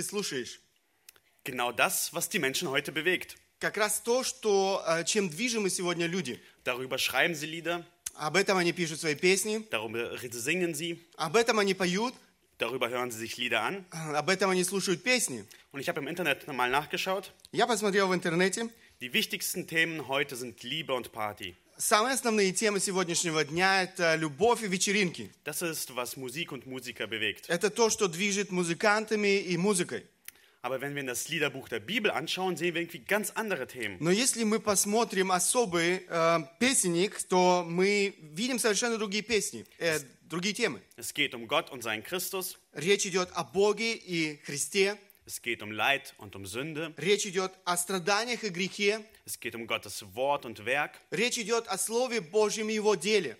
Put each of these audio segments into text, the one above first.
ты слушаешь. Genau das, was die Menschen heute bewegt. Как раз то, что, э, чем движимы сегодня люди. Darüber schreiben sie Lieder, Об этом они пишут свои песни, darüber singen sie, об этом они поют, darüber hören sie sich Lieder an. э, об этом они слушают песни. Und ich habe im Internet mal nachgeschaut. Я посмотрел в интернете. Die wichtigsten Themen heute sind Liebe und Party. Самые основные темы сегодняшнего дня – это любовь и вечеринки. Das ist, was Musik und Musiker bewegt. Это то, что движет музыкантами и музыкой. Aber wenn wir in das Liederbuch der Bibel anschauen, sehen wir irgendwie ganz andere Themen. Но если мы посмотрим особый э, песенник, то мы видим совершенно другие песни, э, другие темы. Es geht um Gott und seinen Christus. Речь идет о Боге и Христе. Es geht um Leid und um Sünde. Речь идет о страданиях и грехе. Es geht um Gottes Wort und Werk. Речь идет о Слове Божьем и Его деле.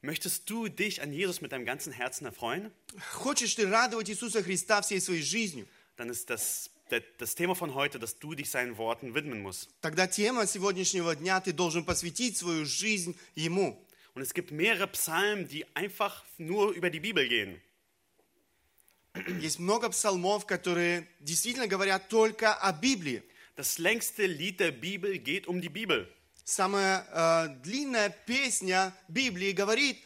Möchtest du dich an Jesus mit deinem ganzen Herzen erfreuen? Хочешь ты радовать Иисуса Христа всей своей жизнью? Dann ist das der, das Thema von heute, dass du dich seinen Worten widmen musst. Тогда тема сегодняшнего дня ты должен посвятить свою жизнь Ему. Und es gibt mehrere Psalmen, die einfach nur über die Bibel gehen. Есть много псалмов, которые действительно говорят только о Библии. Das längste Lied der Bibel geht um die Bibel. Самая э, длинная песня Библии говорит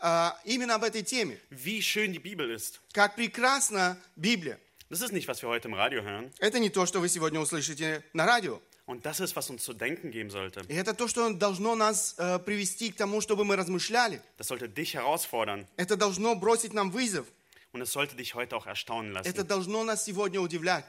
э, именно об этой теме. Wie schön die Bibel ist. Как прекрасна Библия. Das ist nicht, was wir heute im Radio hören. Это не то, что вы сегодня услышите на радио. Und das ist, was uns zu denken geben sollte. И это то, что должно нас э, привести к тому, чтобы мы размышляли. Das sollte dich herausfordern. Это должно бросить нам вызов. Und es sollte dich heute auch erstaunen Это lassen. должно нас сегодня удивлять.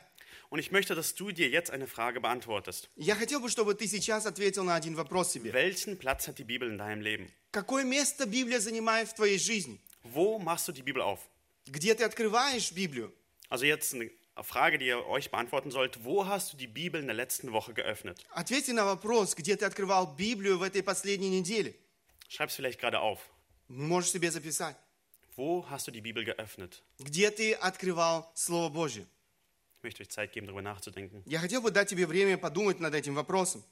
Und ich möchte, dass du dir jetzt eine Frage beantwortest. Я хотел бы, чтобы ты сейчас ответил на один вопрос себе. Welchen Platz hat die Bibel in deinem Leben? Какое место Библия занимает в твоей жизни? Wo machst du die Bibel auf? Где ты открываешь Библию? Also jetzt eine Frage, die ihr euch beantworten sollt. Wo hast du die Bibel in der letzten Woche geöffnet? Ответьте на вопрос, где ты открывал Библию в этой последней неделе. Schreib es vielleicht gerade auf. Можешь себе записать. Wo hast du die Bibel geöffnet? Где ты открывал Слово Божье? Ich möchte euch Zeit geben, darüber nachzudenken. Я хотел бы дать тебе время подумать над этим вопросом.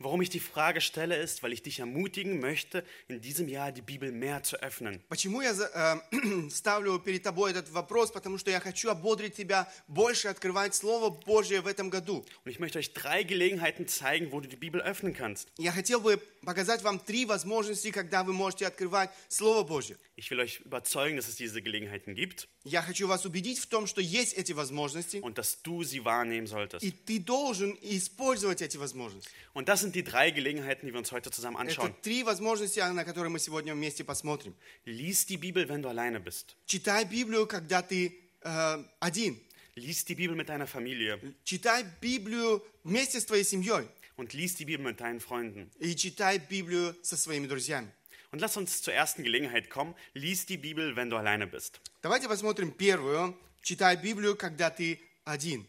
Warum ich die Frage stelle, ist, weil ich dich ermutigen möchte, in diesem Jahr die Bibel mehr zu öffnen. Почему я за- э, ставлю перед тобой этот вопрос? Потому что я хочу ободрить тебя больше открывать Слово Божье в этом году. Und ich möchte euch drei Gelegenheiten zeigen, wo du die Bibel öffnen kannst. Я хотел бы показать вам три возможности, когда вы можете открывать Слово Божье. Ich will euch überzeugen, dass es diese Gelegenheiten gibt Я хочу вас убедить в том, что есть эти возможности, und dass du sie wahrnehmen solltest. и ты должен использовать эти возможности. Und das sind die drei Gelegenheiten, die wir uns heute zusammen Это anschauen. три возможности, на которые мы сегодня вместе посмотрим. Lies die Bibel, wenn du alleine bist. Читай Библию, когда ты э, один. Lies die Bibel mit deiner Familie Читай Библию вместе с твоей семьей. und lies die Bibel mit deinen Freunden. И читай Библию со своими друзьями. Und lass uns zur ersten Gelegenheit kommen. Lies die Bibel, wenn du alleine bist. Давайте посмотрим первую. Читай Библию, когда ты один.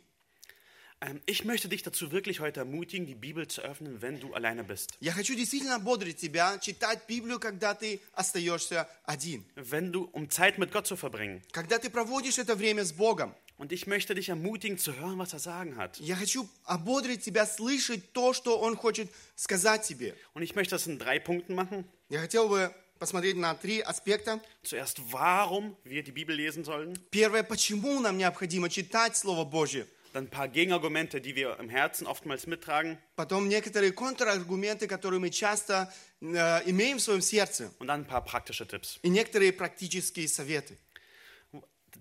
Ähm, ich möchte dich dazu wirklich heute ermutigen, die Bibel zu öffnen, wenn du alleine bist. Я хочу действительно ободрить тебя читать Библию, когда ты остаешься один. Wenn du, um Zeit mit Gott zu verbringen. Когда ты проводишь это время с Богом. Und ich möchte dich ermutigen, zu hören, was er sagen hat. Я хочу ободрить тебя слышать то, что Он хочет сказать тебе. Und ich möchte das in drei Punkten machen. Я хотел бы посмотреть на три аспекта. Zuerst, warum wir die Bibel lesen sollen. Первое, почему нам необходимо читать Слово Божье. Dann ein paar Gegenargumente, die wir im Herzen oftmals mittragen. Потом некоторые контраргументы, которые мы часто э, имеем в своем сердце. Und dann ein paar praktische Tipps. И некоторые практические советы.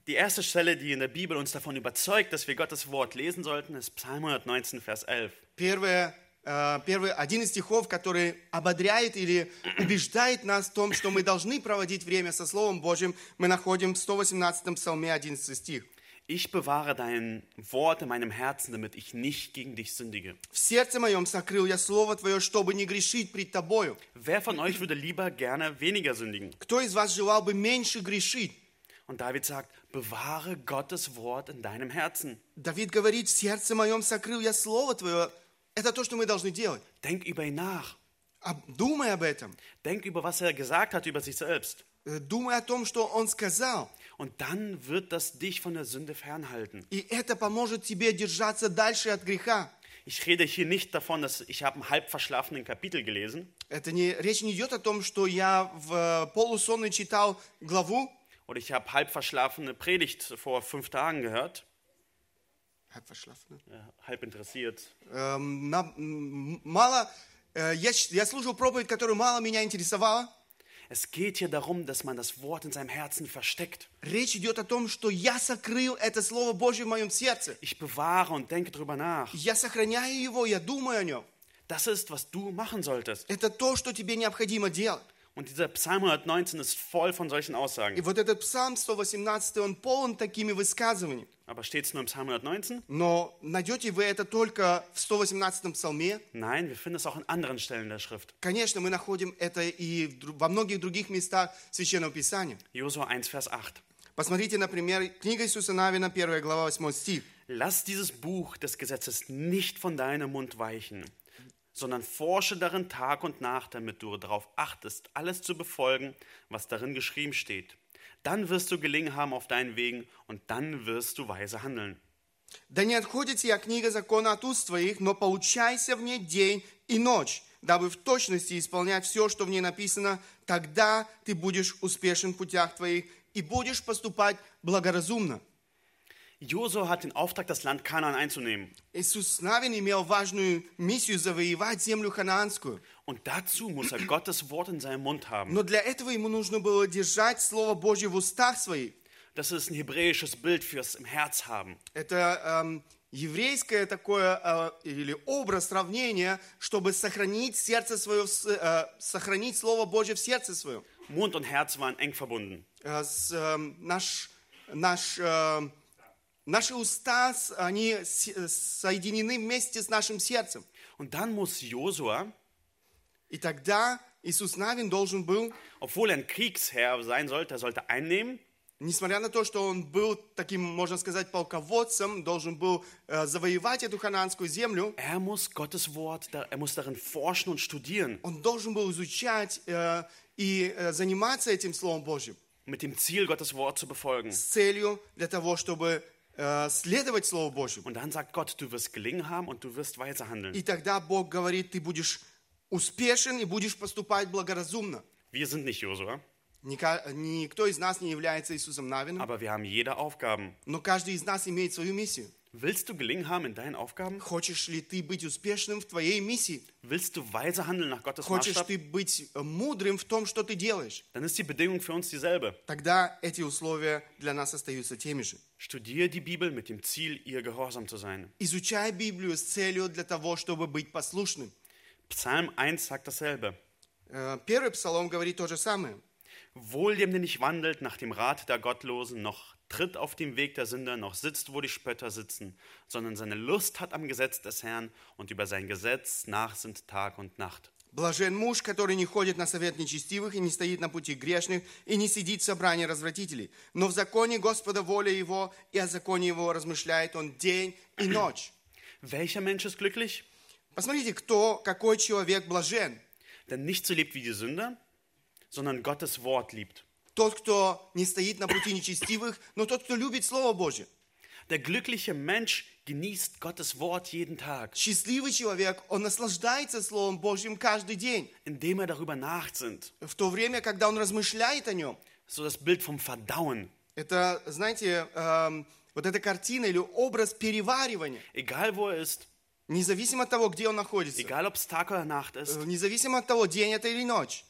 Die erste Stelle, die in der Bibel uns davon überzeugt, dass wir Gottes Wort lesen sollten, ist Psalm 119, Vers 11. Первое, э, первый, один из стихов, который ободряет или убеждает нас в том, что мы должны проводить время со Словом Божьим, мы находим в 118 псалме 11 стих. Ich bewahre dein Wort in meinem Herzen, damit ich nicht gegen dich sündige. «В сердце моем сокрыл я Слово Твое, чтобы не грешить пред Тобою». Wer von euch würde lieber gerne weniger sündigen? Кто из вас желал бы меньше грешить? Und David sagt, bewahre Gottes Wort in deinem Herzen. Давид говорит, в сердце моем сокрыл я Слово Твое. Это то, что мы должны делать. Denk über ihn nach. Об- Думай об этом. Denk über, was er gesagt hat über sich selbst. Э, Думай о том, что Он сказал. Und dann wird das dich von der Sünde fernhalten. И это поможет тебе держаться дальше от греха. Ich rede hier nicht davon, dass ich habe ein halb verschlafenen Kapitel gelesen Это не, речь не идет о том, что я в э, полусонной читал главу. oder ich habe halb verschlafene Predigt vor fünf Tagen gehört, Halb verschlafen, äh, halb interessiert. Эм, на- м, мало, э, я, щ- я слушал проповедь, которая мало меня интересовала. Es geht hier darum, dass man das Wort in seinem Herzen versteckt. Речь идет о том, что я сокрыл это Слово Божье в моем сердце. Ich bewahre und denke drüber nach. Я сохраняю его, я думаю о нем. Das ist, was du machen solltest. Это то, что тебе необходимо делать. Und dieser Psalm 119 ist voll von solchen И Aussagen. вот этот псалм 118, он полон такими высказываниями. Aber steht es nur im Psalm 119? Но найдете вы это только в 118 псалме. Nein, wir finden es auch an anderen Stellen der Schrift. Конечно, мы находим это и в дру- во многих других местах Священного Писания. Josua 1, Vers 8. Посмотрите, например, книга Иисуса Навина, 1 глава, 8 стих. Lass dieses Buch des Gesetzes nicht von deinem Mund weichen, sondern forsche darin Tag und Nacht, damit du darauf achtest, alles zu befolgen, was darin geschrieben steht. Dann wirst du gelingen haben auf deinen Wegen und dann wirst du weise handeln. «Да не отходит сия книга закона от уст твоих, но поучайся в ней день и ночь, дабы в точности исполнять все, что в ней написано, тогда ты будешь успешен в путях твоих и будешь поступать благоразумно». Josua hat den Auftrag, das Land Kanaan einzunehmen. Иисус Навин имел важную миссию завоевать землю ханаанскую. Und dazu muss er Gottes Wort in seinem Mund haben. Но для этого ему нужно было держать Слово Божье в устах своих. Das ist ein hebräisches Bild fürs im Herz haben. Это эм, еврейское такое э, или образ сравнения, чтобы сохранить сердце свое, э, сохранить Слово Божье в сердце своем. Mund und Herz waren eng verbunden. Э, с, эм, наш, наш, эм, наши уста, они соединены вместе с нашим сердцем. Und dann muss Josua, И тогда Иисус Навин должен был, obwohl er ein Kriegsherr sein sollte, er sollte einnehmen, несмотря на то, что он был таким, можно сказать, полководцем, должен был э, завоевать эту ханаанскую землю, er muss Gottes Wort, er muss darin forschen und studieren, он должен был изучать э, и э, заниматься этим Словом Божьим mit dem Ziel, Gottes Wort zu befolgen. с целью для того, чтобы следовать Слову Божьему. Und dann sagt Gott, du wirst gelingen haben und du wirst weise handeln. И тогда Бог говорит, ты будешь успешен и будешь поступать благоразумно. Wir sind nicht Josua, Ника- Никто из нас не является Иисусом Навином, aber wir haben jede Aufgaben. но каждый из нас имеет свою миссию. Willst du gelingen haben in deinen Aufgaben? Хочешь ли ты быть успешным в твоей миссии? Willst du weise handeln nach Gottes Хочешь Maßstab? ты быть э, мудрым в том, что ты делаешь? Dann ist die Bedingung für uns dieselbe. Тогда эти условия для нас остаются теми же. Studiere die Bibel mit dem Ziel, ihr gehorsam zu sein. Изучай Библию с целью для того, чтобы быть послушным. Psalm 1 sagt dasselbe. Э, Первый псалом говорит то же самое. Wohl dem, der nicht wandelt nach dem Rat der Gottlosen, noch tritt auf dem Weg der Sünder, noch sitzt, wo die Spötter sitzen, sondern seine Lust hat am Gesetz des Herrn und über sein Gesetz nachsinnt Tag und Nacht. Блажен муж, который не ходит на совет нечестивых и не стоит на пути грешных и не сидит в собрании развратителей. Но в законе Господа воля его, и о законе его размышляет он день и ночь. Welcher Mensch ist glücklich? Посмотрите, кто, какой человек блажен. Der nicht so lebt wie die Sünder, sondern Gottes Wort liebt. Тот, кто не стоит на пути нечестивых, но тот, кто любит Слово Божье. Der glückliche Mensch genießt Gottes Wort jeden Tag, Счастливый человек, он наслаждается Словом Божьим каждый день. indem er darüber nachsinnt. В то время, когда он размышляет о нем. So das Bild vom Verdauen. Это, знаете, эм, вот эта картина или образ переваривания. Egal wo er ist, Независимо от того, где он находится. egal ob es Tag oder Nacht ist, Э, Независимо от того, день это или ночь.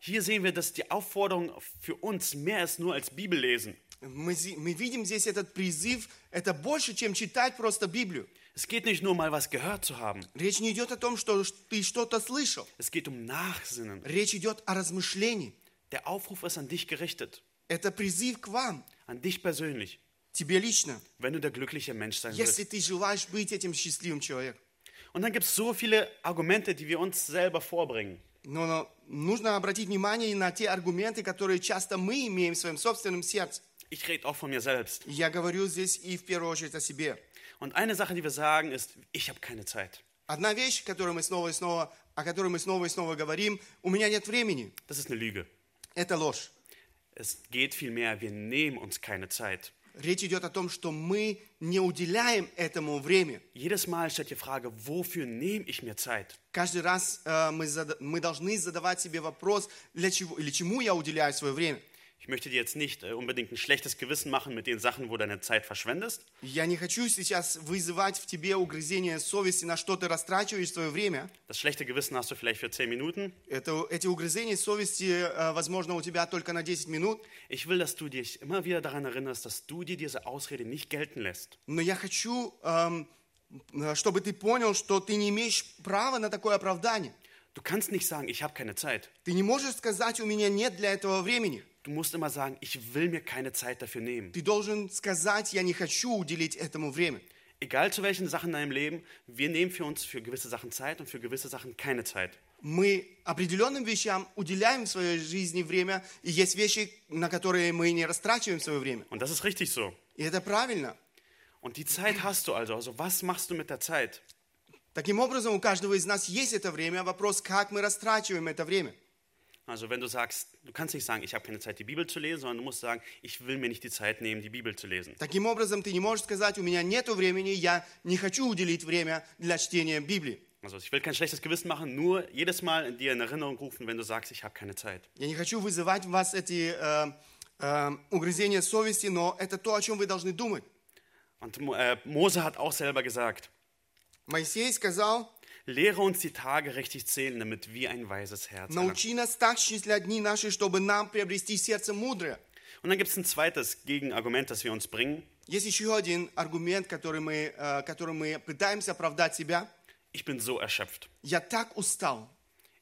hier sehen wir, dass die Aufforderung für uns mehr ist nur als Bibellesen. Мы, зи- мы видим здесь этот призыв, это больше, чем читать просто Библию. Es geht nicht nur mal was gehört zu haben. Речь не идет о том, что ш- ты что-то слышал. Es geht um Nachsinnen. Речь идет о размышлении. Der Aufruf ist an dich gerichtet, Это призыв к вам, an dich persönlich, тебе лично, wenn du der glückliche Mensch sein если willst. ты желаешь быть этим счастливым человеком. Und dann gibt es so viele Argumente, die wir uns selber vorbringen. Но, но нужно обратить внимание на те аргументы, которые часто мы имеем в своем собственном сердце. Ich rede auch von mir selbst. Я говорю здесь и в первую очередь о себе. Und eine Sache, die wir sagen, ist, ich habe keine Zeit. Одна вещь, которую мы снова и снова, о которой мы снова и снова говорим, у меня нет времени. Das ist eine Lüge. Это ложь. Es geht vielmehr, wir nehmen uns keine Zeit. Речь идет о том, что мы не уделяем этому время. Jedes Mal stellt die Frage, wofür nehme ich mir Zeit? Каждый раз э, мы, зада- мы должны задавать себе вопрос, для чего или чему я уделяю свое время. Ich möchte dir jetzt nicht äh, unbedingt ein schlechtes Gewissen machen mit den Sachen, wo deine Zeit verschwendest. Я не хочу сейчас вызывать в тебе угрызение совести, на что ты растрачиваешь свое время. Das schlechte Gewissen hast du vielleicht für 10 Minuten. Это, эти угрызения совести, э, возможно, у тебя только на 10 минут. Ich will, dass du dich immer wieder daran erinnerst, dass du dir diese Ausrede nicht gelten lässt. Но я хочу, эм, э, чтобы ты понял, что ты не имеешь права на такое оправдание. Du kannst nicht sagen, ich habe keine Zeit. Ты не можешь сказать, у меня нет для этого времени. Du musst immer sagen, ich will mir keine Zeit dafür nehmen. Ты должен сказать, я не хочу уделить этому время. Egal zu welchen Sachen in deinem Leben, wir nehmen für uns für gewisse Sachen Zeit und für gewisse Sachen keine Zeit. Мы определенным вещам уделяем в своей жизни время, и есть вещи, на которые мы не растрачиваем свое время. Und das ist richtig so. И это правильно. Und die Zeit hast du also. Also was machst du mit der Zeit? Таким образом, у каждого из нас есть это время. Вопрос, как мы растрачиваем это время. Also wenn du sagst, du kannst nicht sagen, ich habe keine Zeit, die Bibel zu lesen, sondern du musst sagen, ich will mir nicht die Zeit nehmen, die Bibel zu lesen. Таким образом, ты не можешь сказать, у меня нет времени, я не хочу уделить время для чтения Библии. Also ich will kein schlechtes Gewissen machen, nur jedes Mal dir in Erinnerung rufen, wenn du sagst, ich habe keine Zeit. Я не хочу вызывать в вас эти э, э, угрызения совести, но это то, о чем вы должны думать. Und Mo- äh, Mose hat auch selber gesagt, Моисей сказал, lehre uns die Tage richtig zählen, damit wir ein weises Herz haben. научи нас так счислять дни наши, чтобы нам приобрести сердце мудрое. Und dann gibt es ein zweites Gegenargument, das wir uns bringen. Есть еще один аргумент, который мы, э, которым мы пытаемся оправдать себя. Ich bin so erschöpft. Я так устал.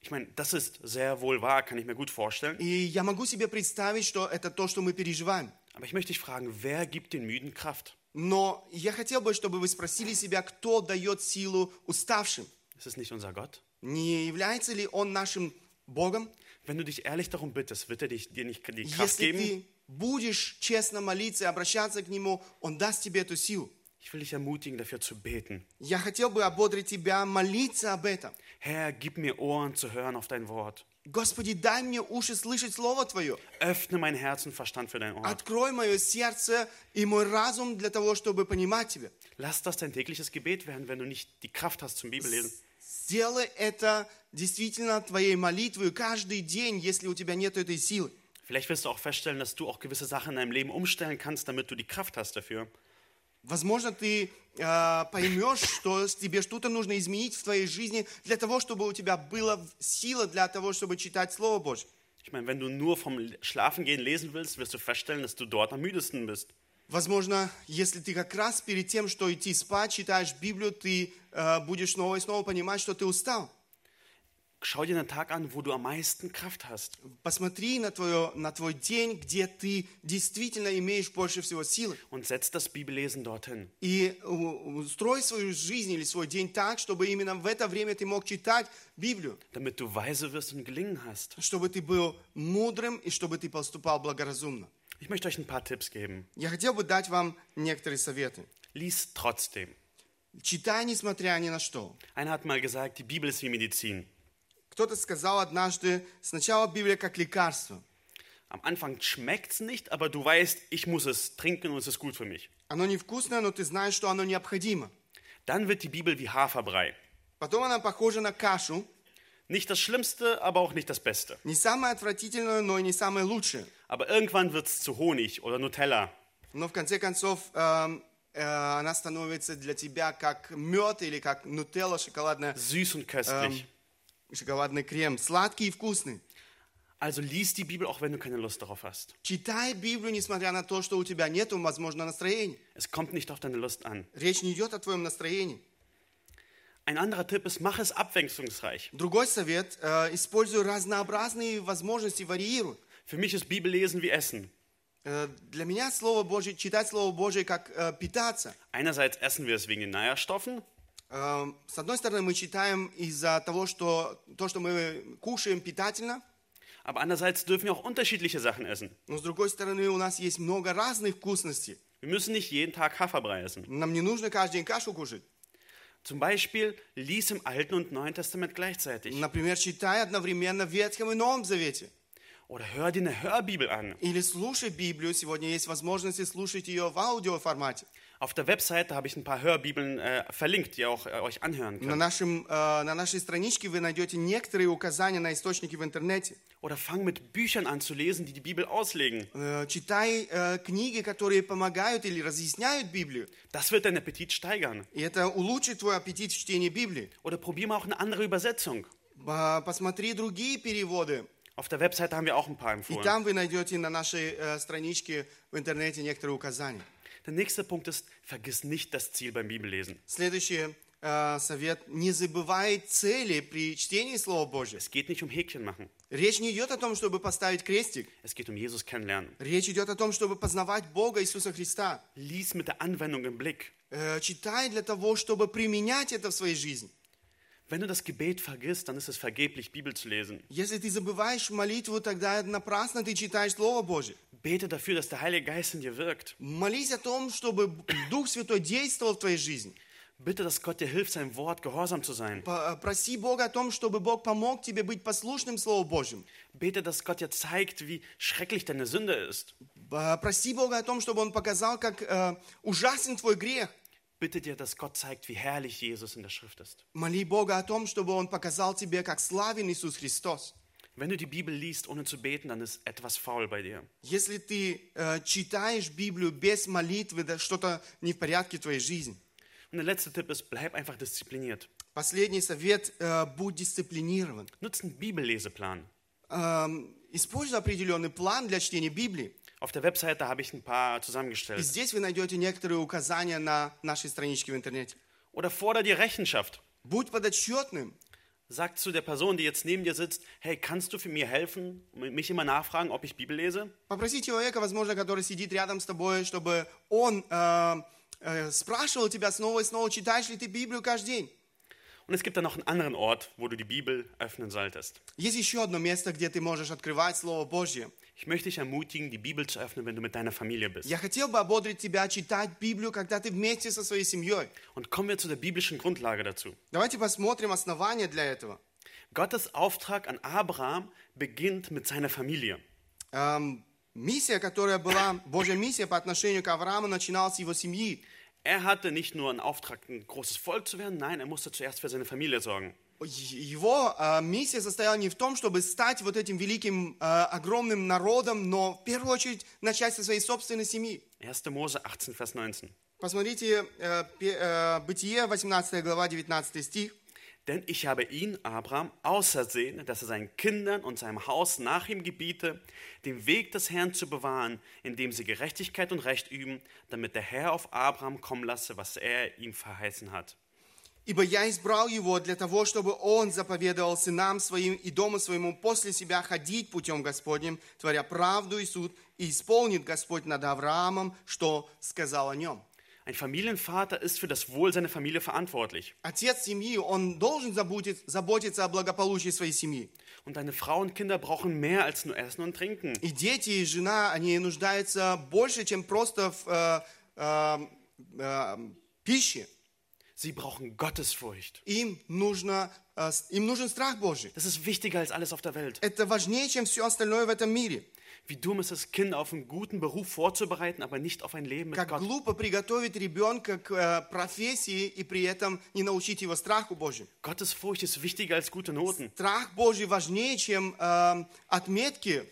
Ich meine, das ist sehr wohl wahr, kann ich mir gut vorstellen. И я могу себе представить, что это то, что мы переживаем. Aber ich möchte dich fragen, wer gibt den Müden Kraft? Но я хотел бы, чтобы вы спросили себя, кто дает силу уставшим. Ist es nicht unser Gott? Не является ли Он нашим Богом? Wenn du dich ehrlich darum bittest, wird er dich, dir nicht die Kraft Если geben? ты будешь честно молиться и обращаться к Нему, Он даст тебе эту силу. Ich will dich ermutigen, dafür zu beten. Я хотел бы ободрить тебя молиться об этом. Herr, gib mir Ohren zu hören auf dein Wort. Господи, дай мне уши слышать Слово Твое. Öffne mein Herz und Verstand für dein Wort. Открой мое сердце и мой разум для того, чтобы понимать Тебя. Lass das dein tägliches Gebet werden, wenn du nicht die Kraft hast zum Bibellesen. Сделай это действительно твоей молитвой каждый день, если у тебя нет этой силы. Vielleicht wirst du auch feststellen, dass du auch gewisse Sachen in deinem Leben umstellen kannst, damit du die Kraft hast dafür. Возможно, ты э, поймешь, что тебе что-то нужно изменить в твоей жизни для того, чтобы у тебя была сила для того, чтобы читать Слово Божье. Ich meine, wenn du nur vom Schlafengehen lesen willst, wirst du feststellen, dass du dort am müdesten bist. Возможно, если ты как раз перед тем, что идти спать, читаешь Библию, ты э, будешь снова и снова понимать, что ты устал. Schau dir einen Tag an, wo du am meisten Kraft hast. Посмотри на, твое, на твой день, где ты действительно имеешь больше всего силы. Und setz das Bibellesen dorthin. И устрой свою жизнь или свой день так, чтобы именно в это время ты мог читать Библию, damit du weise wirst und gelingen hast. чтобы ты был мудрым и чтобы ты поступал благоразумно. Ich möchte euch ein paar Tipps geben. Я хотел бы дать вам некоторые советы. Lies trotzdem. Читай, несмотря ни на что. Einer hat mal gesagt, die Bibel ist wie Medizin. Кто-то сказал однажды, сначала Библия как лекарство. Am Anfang schmeckt es nicht, aber du weißt, ich muss es trinken und es ist gut für mich. Оно невкусное, но ты знаешь, что оно необходимо. Dann wird die Bibel wie Haferbrei. Потом она похожа на кашу. Nicht das Schlimmste, aber auch nicht das Beste. Не самое отвратительное, но и не самое лучшее. Aber irgendwann wird es zu Honig oder Nutella. Но в конце концов эм, э, она становится для тебя как мед или как нутелла, шоколадная, Süß und köstlich. шоколадный крем. Сладкий и вкусный. Also lies die Bibel, auch wenn du keine Lust darauf hast. Читай Библию, несмотря на то, что у тебя нет, возможно, настроения. Es kommt nicht auf deine Lust an. Речь не идет о твоем настроении. Ein anderer Tipp ist, mach es abwechslungsreich. Другой совет, э, используй разнообразные возможности, варьируй. Für mich ist Bibellesen wie Essen. Э, Для меня Слово Божье, читать Слово Божье как э, питаться. Einerseits essen wir es wegen den Nährstoffen, Э, С одной стороны, мы читаем из-за того, что то, что мы кушаем, питательно, aber andererseits dürfen wir auch unterschiedliche Sachen essen. но с другой стороны, у нас есть много разных вкусностей. Wir müssen nicht jeden Tag Haferbrei essen. Нам не нужно каждый день кашу кушать. Zum Beispiel lies im Alten und Neuen Testament gleichzeitig. Например, читай одновременно в Ветхом и Новом Завете. Oder hör dir eine Hörbibel an. Или слушай Библию. Сегодня есть возможность слушать ее в аудиоформате. Auf der Webseite habe ich ein paar Hörbibeln äh, verlinkt, die ihr auch äh, euch anhören На, könnt. нашем, э, на нашей страничке вы найдете некоторые указания на источники в интернете. Oder fang mit Büchern an zu lesen, die die Bibel auslegen. Э, Читай э, книги, которые помогают или разъясняют Библию. Das wird deinen Appetit steigern. И это улучшит твой аппетит в чтении Библии. Oder probier mal auch eine andere Übersetzung. Посмотри другие переводы. Auf der Webseite haben wir auch ein paar И empfohlen. там вы найдете на нашей э, страничке в интернете некоторые указания. Der nächste Punkt ist, vergiss nicht das Ziel beim Bibellesen. Следующий э, совет. Не забывай цели при чтении Слова Божьего. Es geht nicht um Häkchen machen. Речь не идет о том, чтобы поставить крестик. Es geht um Jesus kennenlernen. Речь идет о том, чтобы познавать Бога Иисуса Христа. Lies mit der Anwendung im Blick. Э, читай для того, чтобы применять это в своей жизни. Wenn du das Gebet vergisst, dann ist es vergeblich, Bibel zu lesen. Если ты забываешь молитву, тогда напрасно ты читаешь Слово Божье. Bete dafür, dass der Heilige Geist in dir wirkt. Молись о том, чтобы Дух Святой действовал в твоей жизни. Bitte, dass Gott dir hilft, seinem Wort gehorsam zu sein. П- Проси Бога о том, чтобы Бог помог тебе быть послушным Слову Божьему. Bete, dass Gott dir zeigt, wie schrecklich deine Sünde ist. П- Проси Бога о том, чтобы Он показал, как э, ужасен твой грех. Bitte dir, dass Gott zeigt, wie herrlich Jesus in der Schrift ist. Моли Бога о том, чтобы Он показал тебе, как славен Иисус Христос. Wenn du die Bibel liest, ohne zu beten, dann ist etwas faul bei dir. Если ты э, читаешь Библию без молитвы, да что-то не в порядке в твоей жизни. Und der letzte Tipp ist, bleib einfach diszipliniert. Последний совет э, – будь дисциплинирован. Nutz einen Bibelleseplan. Эм, используй определенный план для чтения Библии. Auf der Webseite habe ich ein paar И zusammengestellt. здесь вы найдете некоторые указания на нашей страничке в интернете. Oder forder dir Rechenschaft. Будь подотчетным. Sag zu der Person, die jetzt neben dir sitzt, hey, kannst du für mir helfen? Mich immer nachfragen, ob ich Bibel lese? Попроси человека, возможно, который сидит рядом с тобой, чтобы он э, э, спрашивал тебя снова и снова, читаешь ли ты Библию каждый день. Und es gibt dann noch einen anderen Ort, wo du die Bibel öffnen solltest. Есть еще одно место, где ты можешь открывать Слово Божье. Ich möchte dich ermutigen, die Bibel zu öffnen, wenn du mit deiner Familie bist. Я хотел бы ободрить тебя читать Библию, когда ты вместе со своей семьей. Und kommen wir zu der biblischen Grundlage dazu. Давайте посмотрим основания для этого. Gottes Auftrag an Abraham beginnt mit seiner Familie. Эм, миссия, которая была, Божья миссия по отношению к Аврааму, начиналась с его семьи. Er hatte nicht nur einen Auftrag, ein großes Volk zu werden, nein, er musste zuerst für seine Familie sorgen. Его э, миссия состояла не в том, чтобы стать вот этим великим, э, огромным народом, но в первую очередь начать со своей собственной семьи. 1. Mose 18, Vers 19. Посмотрите э, пе- э, Бытие, 18 глава, 19 стих. Denn ich habe ihn, Abraham, ausersehen, dass er seinen Kindern und seinem Haus nach ihm gebiete, den Weg des Herrn zu bewahren, indem sie Gerechtigkeit und Recht üben, damit der Herr auf Abraham kommen lasse, was er ihm verheißen hat. «Ибо я избрал его для того, чтобы он заповедовал сынам своим и дому своему после себя ходить путем Господним, творя правду и суд, и исполнит Господь над Авраамом, что сказал о нем». Ein Familienvater ist für das Wohl seiner Familie verantwortlich. Отец семьи, он должен заботить- заботиться о благополучии своей семьи. Und deine Frau und Kinder brauchen mehr als nur Essen und Trinken. И дети, и жена, они нуждаются больше, чем просто в э, э, э, пище. Sie brauchen Gottesfurcht. Им, нужно, э, с- им нужен страх Божий. Das ist wichtiger als alles auf der Welt. Это важнее, чем все остальное в этом мире. Wie dumm ist es, Kinder auf einen guten Beruf vorzubereiten, aber nicht auf ein Leben mit Как Gott. глупо приготовить ребенка к э, профессии и при этом не научить его страху Божьему. Gottesfurcht ist wichtiger als gute Noten. Страх Божий важнее, чем э, отметки.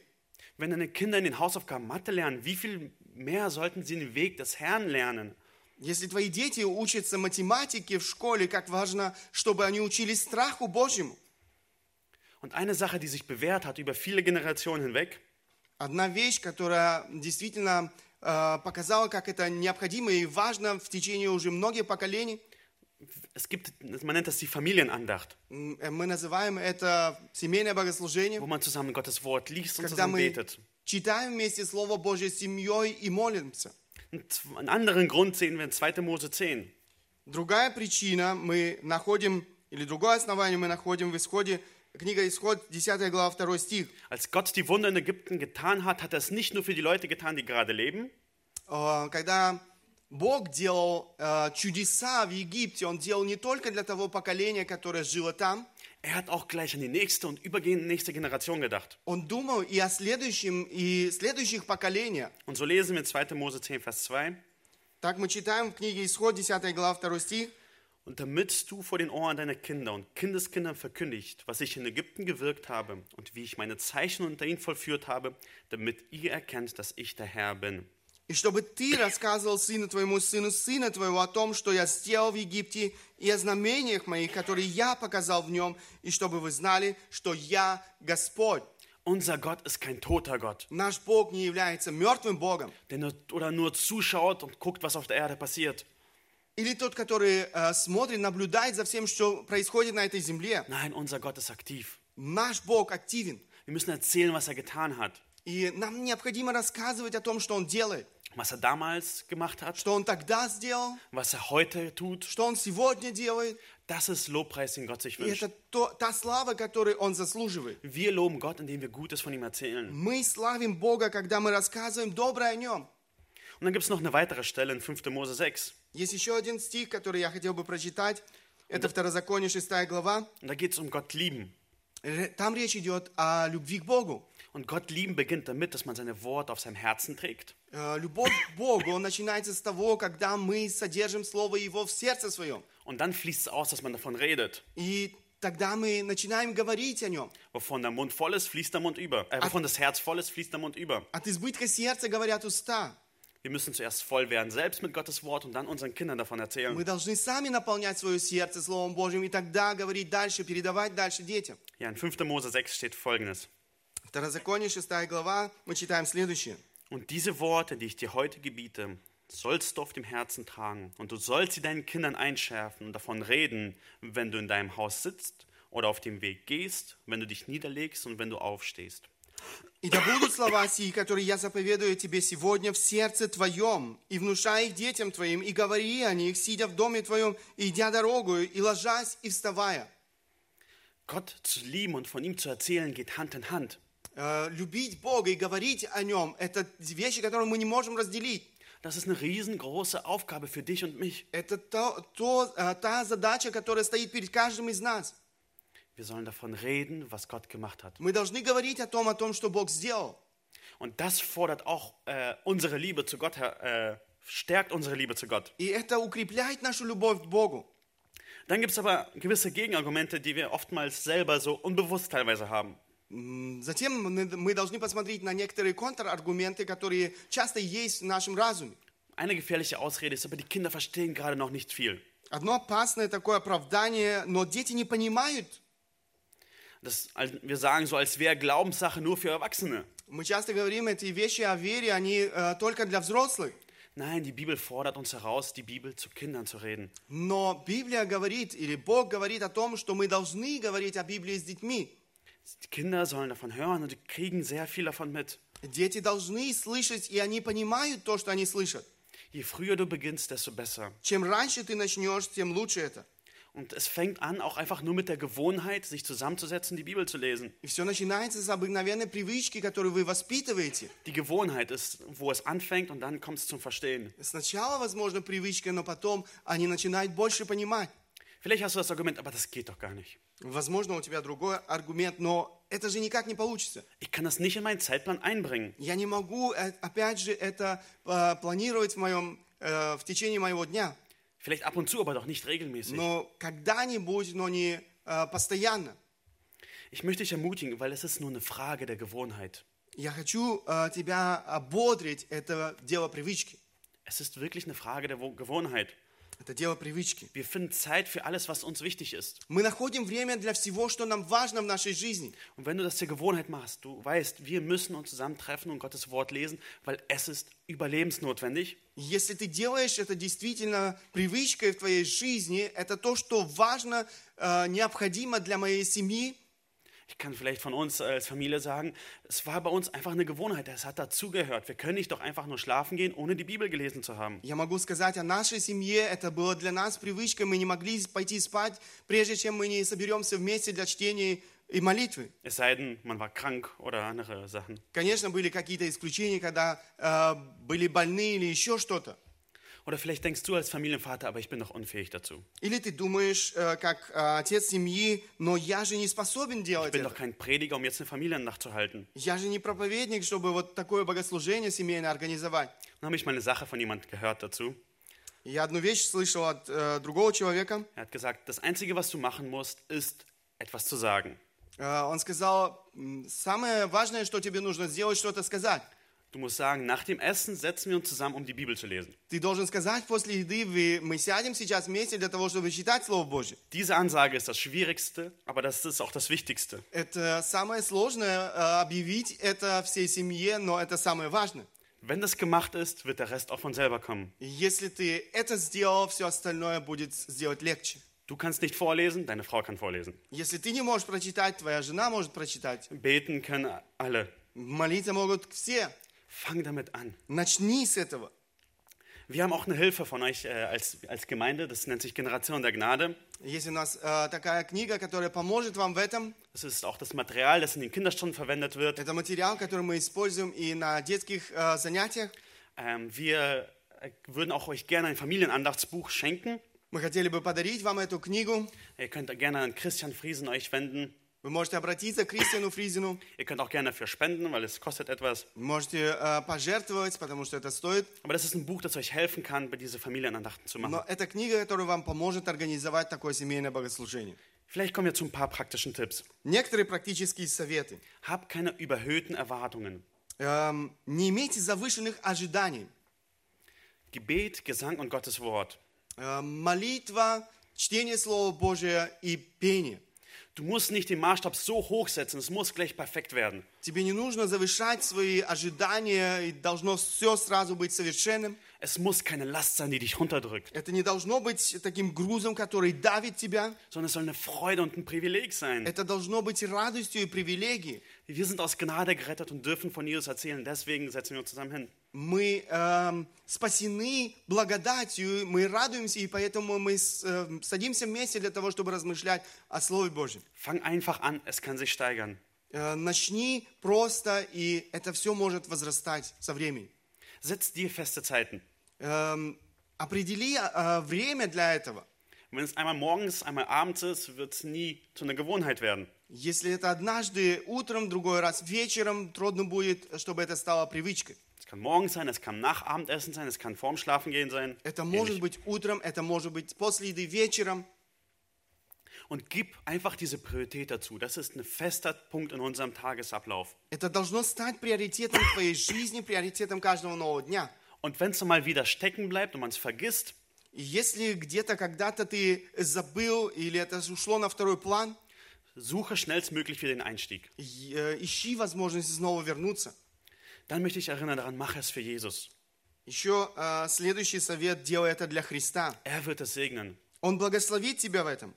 Wenn deine Kinder in den Hausaufgaben Mathe lernen, wie viel mehr sollten sie den Weg des Herrn lernen? Если твои дети учатся математике в школе, как важно, чтобы они учились страху Божьему. Und eine Sache, die sich bewährt hat über viele Generationen hinweg, Одна вещь, которая действительно э, показала, как это необходимо и важно в течение уже многих поколений, es gibt, man nennt das die Familienandacht, э, мы называем это семейное богослужение, wo man zusammen Gottes Wort liest und когда zusammen мы betet. читаем вместе Слово Божье с семьей и молимся. Einen anderen Grund sehen wir in 2. Mose 10. Другая причина мы находим, или другое основание мы находим в исходе, книга Исход, 10 глава, 2 стих. Als Gott die Wunder in Ägypten getan hat, hat er es nicht nur für die Leute getan, die gerade leben, Э, Когда Бог делал э, чудеса в Египте, Он делал не только для того поколения, которое жило там, Er hat auch gleich an die nächste und übergehende nächste Generation gedacht. Он думал и о следующем, и следующих поколениях. Und so lesen wir in 2. Mose 10, Vers 2. Так мы читаем в книге Исход, 10 глава, 2 стих. Und damit du vor den Ohren deiner Kinder und Kindeskindern verkündigt, was ich in Ägypten gewirkt habe und wie ich meine Zeichen unter ihnen vollführt habe, damit ihr erkennt, dass ich der Herr bin. И чтобы ты рассказывал сыну твоему, сыну сына твоего о том, что я сделал в Египте, и о знамениях моих, которые я показал в нем, и чтобы вы знали, что я Господь. Unser Gott ist kein toter Gott, Наш Бог не является мертвым Богом, nur, oder nur zuschaut und guckt, was auf der Erde passiert. или тот, который э, смотрит, наблюдает за всем, что происходит на этой земле. Nein, unser Gott ist aktiv. Наш Бог активен, Wir müssen erzählen, was er getan hat, и нам необходимо рассказывать о том, что Он делает, was er damals gemacht hat, что Он тогда сделал, was er heute tut. что Он сегодня делает. Das ist Lobpreis, den Gott sich И wünscht. это то, та слава, которую Он заслуживает. Wir loben Gott, indem wir Gutes von ihm erzählen. Мы славим Бога, когда мы рассказываем доброе о Нем. Und dann gibt es noch eine weitere Stelle in 5. Mose 6. Есть еще один стих, который я хотел бы прочитать. Это Второзаконие, 6 глава. Und da geht es um Gott lieben. Там речь идет о любви к Богу. Und Gott lieben beginnt damit, dass man seine Worte auf seinem Herzen trägt. Э, Любовь к Богу начинается с того, когда мы содержим Слово Его в сердце своем. Und dann fließt es aus, dass man davon redet. И тогда мы начинаем говорить о Нем. Wovon der Mund voll ist, fließt der Mund über. Äh, wovon das Herz voll ist, fließt der Mund über. От избытка сердца говорят уста. Wir müssen zuerst voll werden, selbst mit Gottes Wort und dann unseren Kindern davon erzählen. Мы должны сами наполнять свое сердце Словом Божьим и тогда говорить дальше, передавать дальше детям. Ja, in 5. Mose 6 steht folgendes. Второзаконие, 6 глава, мы читаем следующее. Und diese Worte, die ich dir heute gebiete, sollst du auf dem Herzen tragen. Und du sollst sie deinen Kindern einschärfen und davon reden, wenn du in deinem Haus sitzt oder auf dem Weg gehst, wenn du dich niederlegst und wenn du aufstehst. И да будут слова сии, которые я заповедую тебе сегодня в сердце твоем, и внушай их детям твоим, и говори о них, сидя в доме твоем, и идя дорогою, и ложась, и вставая. Gott zu lieben und von ihm zu erzählen geht Hand in Hand. Э, любить Бога и говорить о Нем – это вещи, которые мы не можем разделить. Das ist eine riesengroße Aufgabe für dich und mich. Это то, то, э, та задача, которая стоит перед каждым из нас. Wir sollen davon reden, was Gott gemacht hat. Мы должны говорить о том, о том, что Бог сделал. Und das fordert auch äh, unsere Liebe zu Gott, her- äh, stärkt unsere Liebe zu Gott. И это укрепляет нашу любовь к Богу. Dann gibt es aber gewisse Gegenargumente, die wir oftmals selber so unbewusst teilweise haben. М, Затем мы мы должны посмотреть на некоторые контраргументы, которые часто есть в нашем разуме. Eine gefährliche Ausrede ist, aber die Kinder verstehen gerade noch nicht viel. Одно опасное такое оправдание, но дети не понимают. Das, als- wir sagen so, als wäre Glaubenssache nur für Erwachsene. Мы часто говорим, эти вещи о вере, они э, только для взрослых. Nein, die Bibel fordert uns heraus, die Bibel zu Kindern zu reden. Но Библия говорит, или Бог говорит о том, что мы должны говорить о Библии с детьми. Die Kinder sollen davon hören und die kriegen sehr viel davon mit. Дети должны слышать, и они понимают то, что они слышат. Je früher du beginnst, desto besser. Чем раньше ты начнешь, тем лучше это. Und es fängt an, auch einfach nur mit der Gewohnheit, sich zusammenzusetzen, die Bibel zu lesen. И все начинается с обыкновенной привычки, которую вы воспитываете. Die Gewohnheit ist, wo es anfängt und dann kommt es zum Verstehen. Сначала, возможно, привычка, но потом они начинают больше понимать. Vielleicht hast du das Argument, aber das geht doch gar nicht. Возможно, у тебя другой аргумент, но это же никак не получится. Ich kann das nicht in meinen Zeitplan einbringen. Я не могу, э, опять же, это э, планировать в, моем, э, в течение моего дня. Vielleicht ab und zu, aber doch nicht regelmäßig. Но когда-нибудь, но не э, постоянно. Ich möchte dich ermutigen, weil es ist nur eine Frage der Gewohnheit. Я хочу э, тебя ободрить, это дело привычки. Es ist wirklich eine Frage der Wo- Gewohnheit. Это дело привычки. Wir finden Zeit für alles, was uns wichtig ist. Мы находим время для всего, что нам важно в нашей жизни. Und wenn du das zur Gewohnheit machst, du weißt, wir müssen uns zusammentreffen und Gottes Wort lesen, weil es ist überlebensnotwendig. Если ты делаешь это действительно привычкой в твоей жизни, это то, что важно, э, необходимо для моей семьи, Ich kann vielleicht von uns als Familie sagen, es war bei uns einfach eine Gewohnheit, es hat dazugehört. Wir können nicht doch einfach nur schlafen gehen, ohne die Bibel gelesen zu haben. Я могу сказать о нашей семье, это было для нас привычкой, мы не могли пойти спать, прежде чем мы не соберемся вместе для чтения и молитвы. Es sei denn, man war krank oder andere Sachen. Конечно, были какие-то исключения, когда э, были больны или еще что-то. Oder vielleicht denkst du als Familienvater, aber ich bin doch unfähig dazu. Или ты думаешь, э, как э, отец семьи, но я же не способен Ich делать bin это. doch kein Prediger, um jetzt eine Familiennacht zu halten. Я же не проповедник, чтобы вот такое богослужение семейное организовать. Dann habe ich mal eine Sache von jemand gehört dazu. Я одну вещь слышал от э, другого человека. Er hat gesagt, das Einzige, was du machen musst, ist etwas zu sagen. Э, он сказал, «М, самое важное, что тебе нужно сделать, что-то сказать. Du musst sagen, nach dem Essen setzen wir uns zusammen, um die Bibel zu lesen. Ты должен сказать после еды, вы- мы сядем сейчас вместе для того, чтобы читать Слово Божье. Diese Ansage ist das Schwierigste, aber das ist auch das Wichtigste. Это самое сложное, э, объявить это всей семье, но это самое важное. Wenn das gemacht ist, wird der Rest auch von selber kommen. И Если ты это сделал, все остальное будет сделать легче. Du kannst nicht vorlesen, deine Frau kann vorlesen. Если ты не можешь прочитать, твоя жена может прочитать. Beten können alle. Молиться могут все. Fang damit an. Начни с этого. Wir haben auch eine Hilfe von euch äh, als, als Gemeinde, das nennt sich Generation der Gnade. Есть у нас э, такая книга, которая поможет вам в этом. Das ist auch das Material, das in den Kinderstunden verwendet wird. Это материал, который мы используем и на детских э, занятиях. Ähm, wir äh, würden auch euch gerne ein Familienandachtsbuch schenken. Мы хотели бы подарить вам эту книгу. Ihr könnt gerne an Christian Friesen euch wenden. Вы можете обратиться к Кристиану Фризину. Ihr könnt auch gerne dafür spenden, weil es kostet etwas. Вы Можете э, пожертвовать, потому что это стоит. Aber das ist ein Buch, das euch helfen kann, diese Familienandachten zu machen. Но это книга, которая вам поможет организовать такое семейное богослужение. Vielleicht kommen wir zu ein paar praktischen Tipps. Некоторые практические советы. Hab keine überhöhten Erwartungen. Эм, не имейте завышенных ожиданий. Gebet, Gesang und Gottes Wort. Эм, молитва, чтение Слова Божия и пение. Du musst nicht den Maßstab so hoch setzen, es muss gleich perfekt werden. Тебе не нужно завышать свои ожидания, и должно все сразу быть совершенным. Es muss keine Last sein, die dich runterdrückt, Это не должно быть таким грузом, который давит тебя. sondern es soll eine Freude und ein Privileg sein. Это должно быть радостью и привилегией. Wir sind aus Gnade gerettet und dürfen von Jesus erzählen, deswegen setzen wir uns zusammen hin. Мы эм, спасены благодатью, мы радуемся, и поэтому мы с- эм, садимся вместе для того, чтобы размышлять о Слове Божьем. Fang einfach an, es kann sich steigern. Э, начни просто, и это все может возрастать со временем. Setz dir feste Zeiten. Эм, определи э, время для этого. Wenn es einmal morgens, einmal abends ist, wird es nie zu einer Gewohnheit werden. Если это однажды утром, другой раз вечером, трудно будет, чтобы это стало привычкой. Es kann morgens sein, es kann nach Abendessen sein, es kann vorm Schlafengehen sein. Это может Ähnlich. быть утром, это может быть после еды вечером. Und gib einfach diese Priorität dazu. Das ist ein fester Punkt in unserem Tagesablauf. Это должно стать приоритетом твоей жизни, приоритетом каждого нового дня. Und wenn es mal wieder stecken bleibt und man es vergisst, И если где-то когда-то ты забыл или это ушло на второй план, suche schnellstmöglich wieder den Einstieg. и, э, ищи возможность снова вернуться. Dann möchte ich erinnern daran, mach es für Jesus. Еще э, следующий совет – делай это для Христа. Er wird es segnen. Он благословит тебя в этом.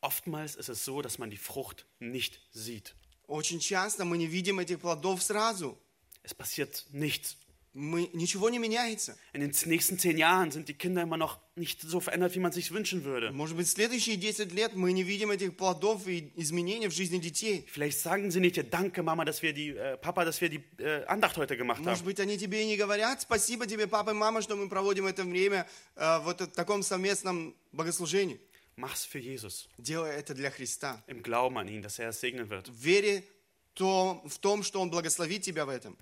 Oftmals ist es so, dass man die Frucht nicht sieht. Очень часто мы не видим этих плодов сразу. Es passiert nichts. Мы, ничего не меняется. In den nächsten zehn Jahren sind die Kinder immer noch nicht so verändert, wie man sich wünschen würde. Может быть, следующие 10 лет мы не видим этих плодов и изменений в жизни детей. Vielleicht sagen sie nicht, danke Mama, dass wir die, äh, Papa, dass wir die äh, Andacht heute gemacht Может быть, они тебе и не говорят, спасибо тебе, папа и мама, что мы проводим это время э, вот в таком совместном богослужении. Mach's für Jesus. Делай это для Христа. Im Glauben an ihn, dass er es segnen wird. Вере в том, что Он благословит тебя в этом.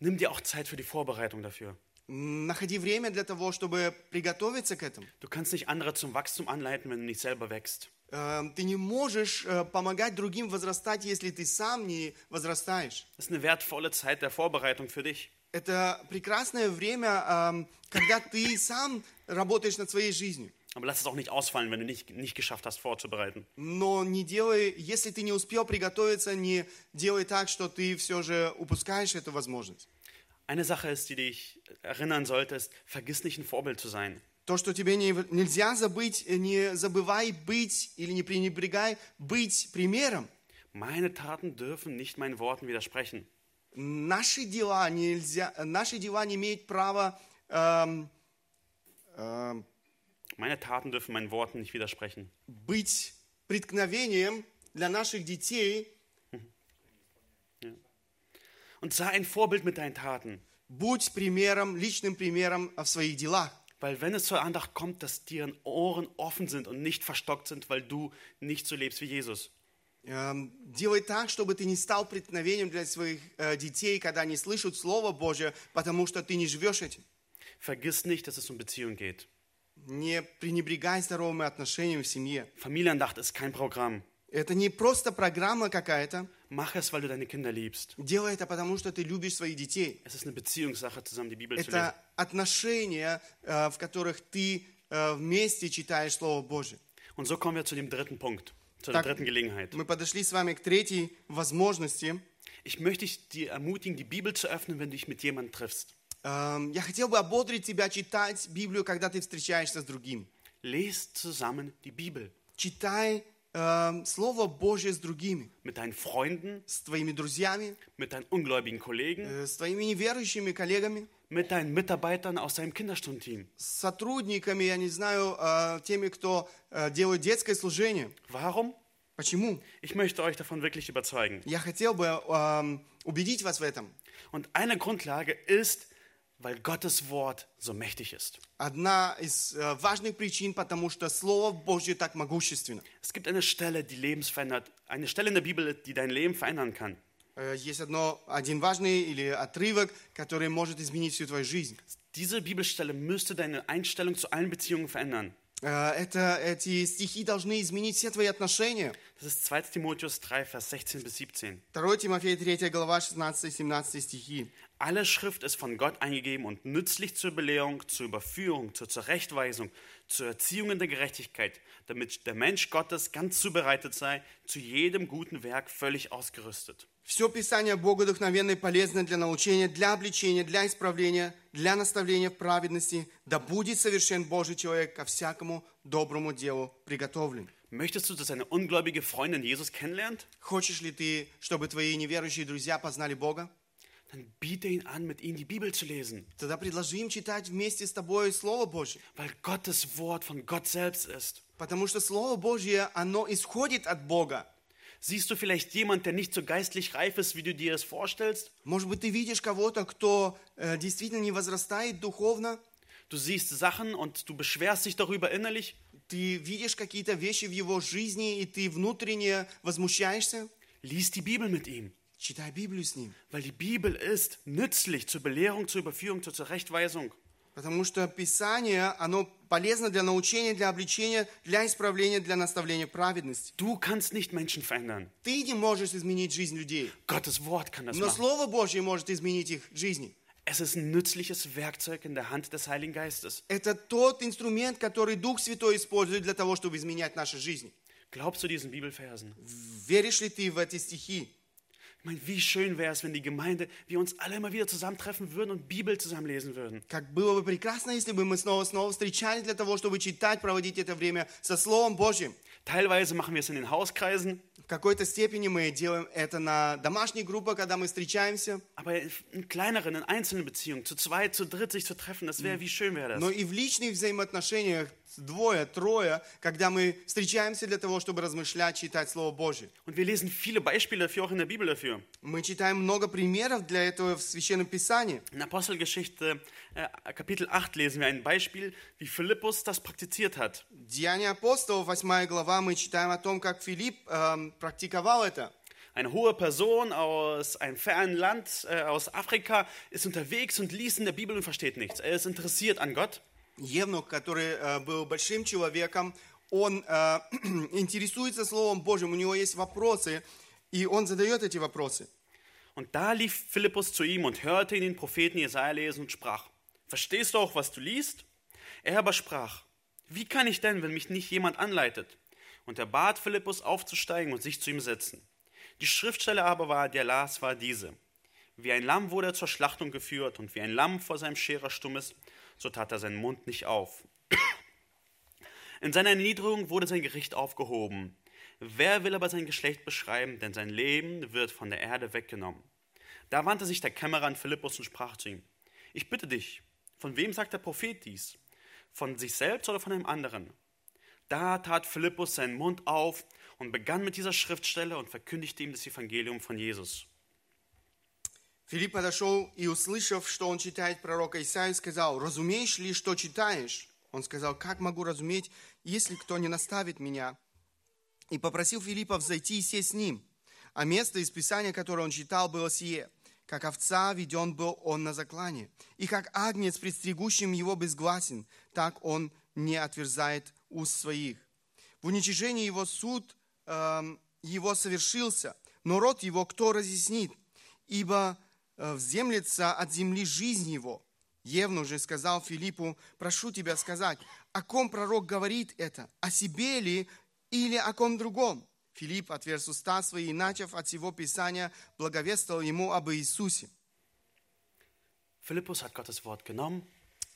Nimm dir auch Zeit für die Vorbereitung dafür. Находи время для того, чтобы приготовиться к этому. Du kannst nicht andere zum Wachstum anleiten, wenn du nicht selber wächst. Э, Ты не можешь э, помогать другим возрастать, если ты сам не возрастаешь. Das ist eine wertvolle Zeit der Vorbereitung für dich. Это прекрасное время, эм, когда ты сам работаешь над своей жизнью. Aber lass es auch nicht ausfallen, wenn du nicht, nicht geschafft hast, vorzubereiten. Но не делай, если ты не успел приготовиться, не делай так, что ты все же упускаешь эту возможность. Eine Sache ist, die dich erinnern sollte, ist, vergiss nicht ein Vorbild zu sein. То, что тебе не- нельзя забыть, э, не забывай быть или не пренебрегай быть примером. Meine Taten dürfen nicht meinen Worten widersprechen. Наши дела, нельзя, наши дела не имеют права эм, эм, Meine Taten dürfen meinen Worten nicht widersprechen. быть преткновением для наших детей. Und sei ein Vorbild mit deinen Taten. Будь примером, личным примером в своих делах. Weil wenn es zur Andacht kommt, dass deren Ohren offen sind und nicht verstockt sind, weil du nicht so lebst wie Jesus. Эм, Делай так, чтобы ты не стал преткновением для своих э, детей, когда они слышат Слово Божье, потому что ты не живешь этим. Vergiss nicht, dass es um Beziehung geht. Не пренебрегай здоровыми отношениями в семье. Familienandacht ist kein Programm. Это не просто программа какая-то. Mach es, weil du deine Kinder liebst. Делай это потому, что ты любишь своих детей. Es ist eine Beziehungssache, zusammen die Bibel zu lesen. Это отношения, э, в которых ты э, вместе читаешь Слово Божье. Und so kommen wir zu dem dritten Punkt, zu der dritten Gelegenheit. мы подошли с вами к третьей возможности. Ich möchte dich ermutigen, die Bibel zu öffnen, wenn du dich mit jemandem triffst. Эм, Я хотел бы ободрить тебя читать Библию, когда ты встречаешься с другим. Lest zusammen die Bibel Читай эм, Слово Божье с другими, mit deinen Freunden, с твоими друзьями, mit deinen ungläubigen Kollegen, э, с твоими неверующими коллегами, mit deinen Mitarbeitern aus deinem Kinderstundenteam. с сотрудниками, я не знаю, э, теми, кто э, делает детское служение. Warum? Почему? Ich möchte euch davon wirklich überzeugen. Я хотел бы эм, убедить вас в этом. Und eine Grundlage ist, weil Gottes Wort so mächtig ist. Одна из э, важных причин, потому что Слово Божье так могущественно. Es gibt eine Stelle, die lebensverändert, eine Stelle in der Bibel, die dein Leben verändern kann. Э, Есть одно, один важный или отрывок, который может изменить всю твою жизнь. Diese Bibelstelle müsste deine Einstellung zu allen Beziehungen verändern. Э, Это, эти стихи должны изменить все твои отношения. Das ist 2 Timotheus 3, Vers 16 bis 17. 2 Тимофея 3 глава 16-17 стихи. Alle Schrift ist von Gott eingegeben und nützlich zur Belehrung, zur Überführung, zur Zurechtweisung, zur Erziehung in der Gerechtigkeit, damit der Mensch Gottes ganz zubereitet sei, zu jedem guten Werk völlig ausgerüstet. Все Писание Богодухновенно и полезно для научения, для обличения, для исправления, для наставления в праведности. Да будет совершен Божий человек ко всякому доброму делу приготовлен. Möchtest du, dass eine ungläubige Freundin Jesus kennenlernt? Хочешь ли ты, чтобы твои неверующие друзья познали Бога? Dann biete ihn an, mit ihnen die Bibel zu lesen, Тогда предложи им читать вместе с тобой Слово Божье. weil Gottes Wort von Gott selbst ist. Потому что Слово Божье, оно исходит от Бога. Siehst du vielleicht jemand, der nicht so geistlich reif ist, wie du dir es vorstellst? Может быть, ты видишь кого-то, кто э, действительно не возрастает духовно. Du siehst Sachen und du beschwerst dich darüber innerlich. Ты видишь какие-то вещи в его жизни, и ты внутренне возмущаешься. Lies die Bibel mit ihm, Читай Библию с ним. weil die Bibel ist nützlich zur Belehrung, zur Überführung, zur Zurechtweisung. Потому что Писание, оно полезно для научения, для обличения, для исправления, для наставления праведности. Du kannst nicht Menschen verändern. Ты не можешь изменить жизнь людей, Gottes Wort kann das но machen. Слово Божье может изменить их жизни. Es ist ein nützliches Werkzeug in der Hand des Heiligen Geistes. Это тот инструмент, который Дух Святой использует для того, чтобы изменять наши жизни. Glaubst du diesen Bibelversen? Веришь ли ты в эти стихи? Ich meine, wie schön wäre es, wenn die Gemeinde, wir uns alle immer wieder zusammentreffen würden und Bibel zusammen lesen würden. Как было бы прекрасно, если бы мы снова-снова встречались для того, чтобы читать, проводить это время со Словом Божьим. Teilweise machen wir es in den Hauskreisen, В какой-то степени мы делаем это на домашней группе, когда мы встречаемся. aber in kleineren, in einzelnen Beziehungen, zu zweit, zu dritt sich zu treffen, das wäre, wie schön wäre Но das. и в личных взаимоотношениях двое, трое, когда мы встречаемся для того, чтобы размышлять, читать Слово Божье. Und wir lesen viele Beispiele dafür, auch in der Bibel dafür. Мы читаем много примеров для этого в Священном Писании. In Apostelgeschichte äh, Kapitel 8 lesen wir ein Beispiel, wie Philippus das praktiziert hat. Деяния апостолов, 8 глава, мы читаем о том, как Филипп эм, практиковал это. Eine hohe Person aus einem fernen Land, äh, aus Afrika, ist unterwegs und liest in der Bibel und versteht nichts. Er ist interessiert an Gott. Евнух, который э, был большим человеком, он э, интересуется Словом Божьим, у него есть вопросы, и он задает эти вопросы. Und da lief Philippus zu ihm und hörte ihn den Propheten Jesaja lesen und sprach: Verstehst du auch, was du liest? Er aber sprach: Wie kann ich denn, wenn mich nicht jemand anleitet? Und er bat Philippus aufzusteigen und sich zu ihm setzen. Die Schriftstelle aber war, der las, war diese: Wie ein Lamm wurde er zur Schlachtung geführt und wie ein Lamm vor seinem Scherer stumm ist, so tat er seinen Mund nicht auf. In seiner Erniedrigung wurde sein Gericht aufgehoben. Wer will aber sein Geschlecht beschreiben, denn sein Leben wird von der Erde weggenommen. Da wandte sich der Kämmerer an Philippus und sprach zu ihm: Ich bitte dich, von wem sagt der Prophet dies? Von sich selbst oder von einem anderen? Da tat Philippus seinen Mund auf und begann mit dieser Schriftstelle und verkündigte ihm das Evangelium von Jesus. Филипп подошел и, услышав, что он читает пророка Исаию, сказал, «Разумеешь ли, что читаешь?» Он сказал, «Как могу разуметь, если кто не наставит меня?» И попросил Филиппа взойти и сесть с ним. А место из Писания, которое он читал, было сие. Как овца веден был он на заклане, и как агнец, предстригущим его безгласен, так он не отверзает уст своих. В уничижении его суд эм, его совершился, но род его кто разъяснит? Ибо э, вземлется от земли жизнь его. Евну же сказал Филиппу, прошу тебя сказать, о ком пророк говорит это, о себе ли или о ком другом? Филипп отверз уста свои и, начав от всего Писания, благовествовал ему об Иисусе. Philippus hat Gottes Wort genommen,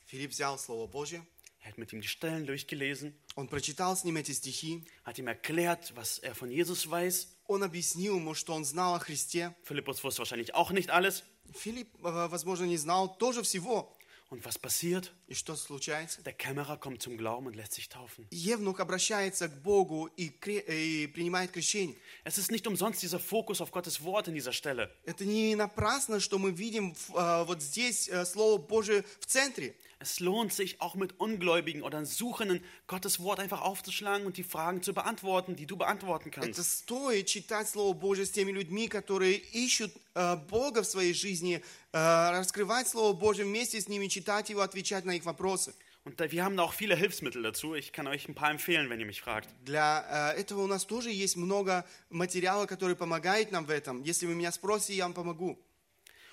Филипп взял Слово Божье, er hat mit ihm die Stellen durchgelesen, он прочитал с ним эти стихи, hat ihm erklärt, was er von Jesus weiß. Он объяснил ему, что он знал о Христе. Philippus wusste wahrscheinlich auch nicht alles. Филипп, э, возможно, не знал тоже всего. Und was passiert? И что случается? Der Kämmerer kommt zum Glauben und lässt sich taufen. Евнух обращается к Богу и, кре- и принимает крещение. Es ist nicht umsonst dieser Fokus auf Gottes Wort in dieser Stelle. Это не напрасно, что мы видим э, вот здесь э, Слово Божие в центре. Es lohnt sich auch mit Ungläubigen oder Suchenden Gottes Wort einfach aufzuschlagen und die Fragen zu beantworten, die du beantworten Это kannst. стоит читать Слово Божье с теми людьми, которые ищут э, Бога в своей жизни, э, раскрывать Слово Божье вместе с ними, читать его, отвечать на их вопросы. Und da, wir haben da auch viele Hilfsmittel dazu. Ich kann euch ein paar empfehlen, wenn ihr mich fragt. Для э, этого у нас тоже есть много материала, который помогает нам в этом. Если вы меня спросите, я вам помогу.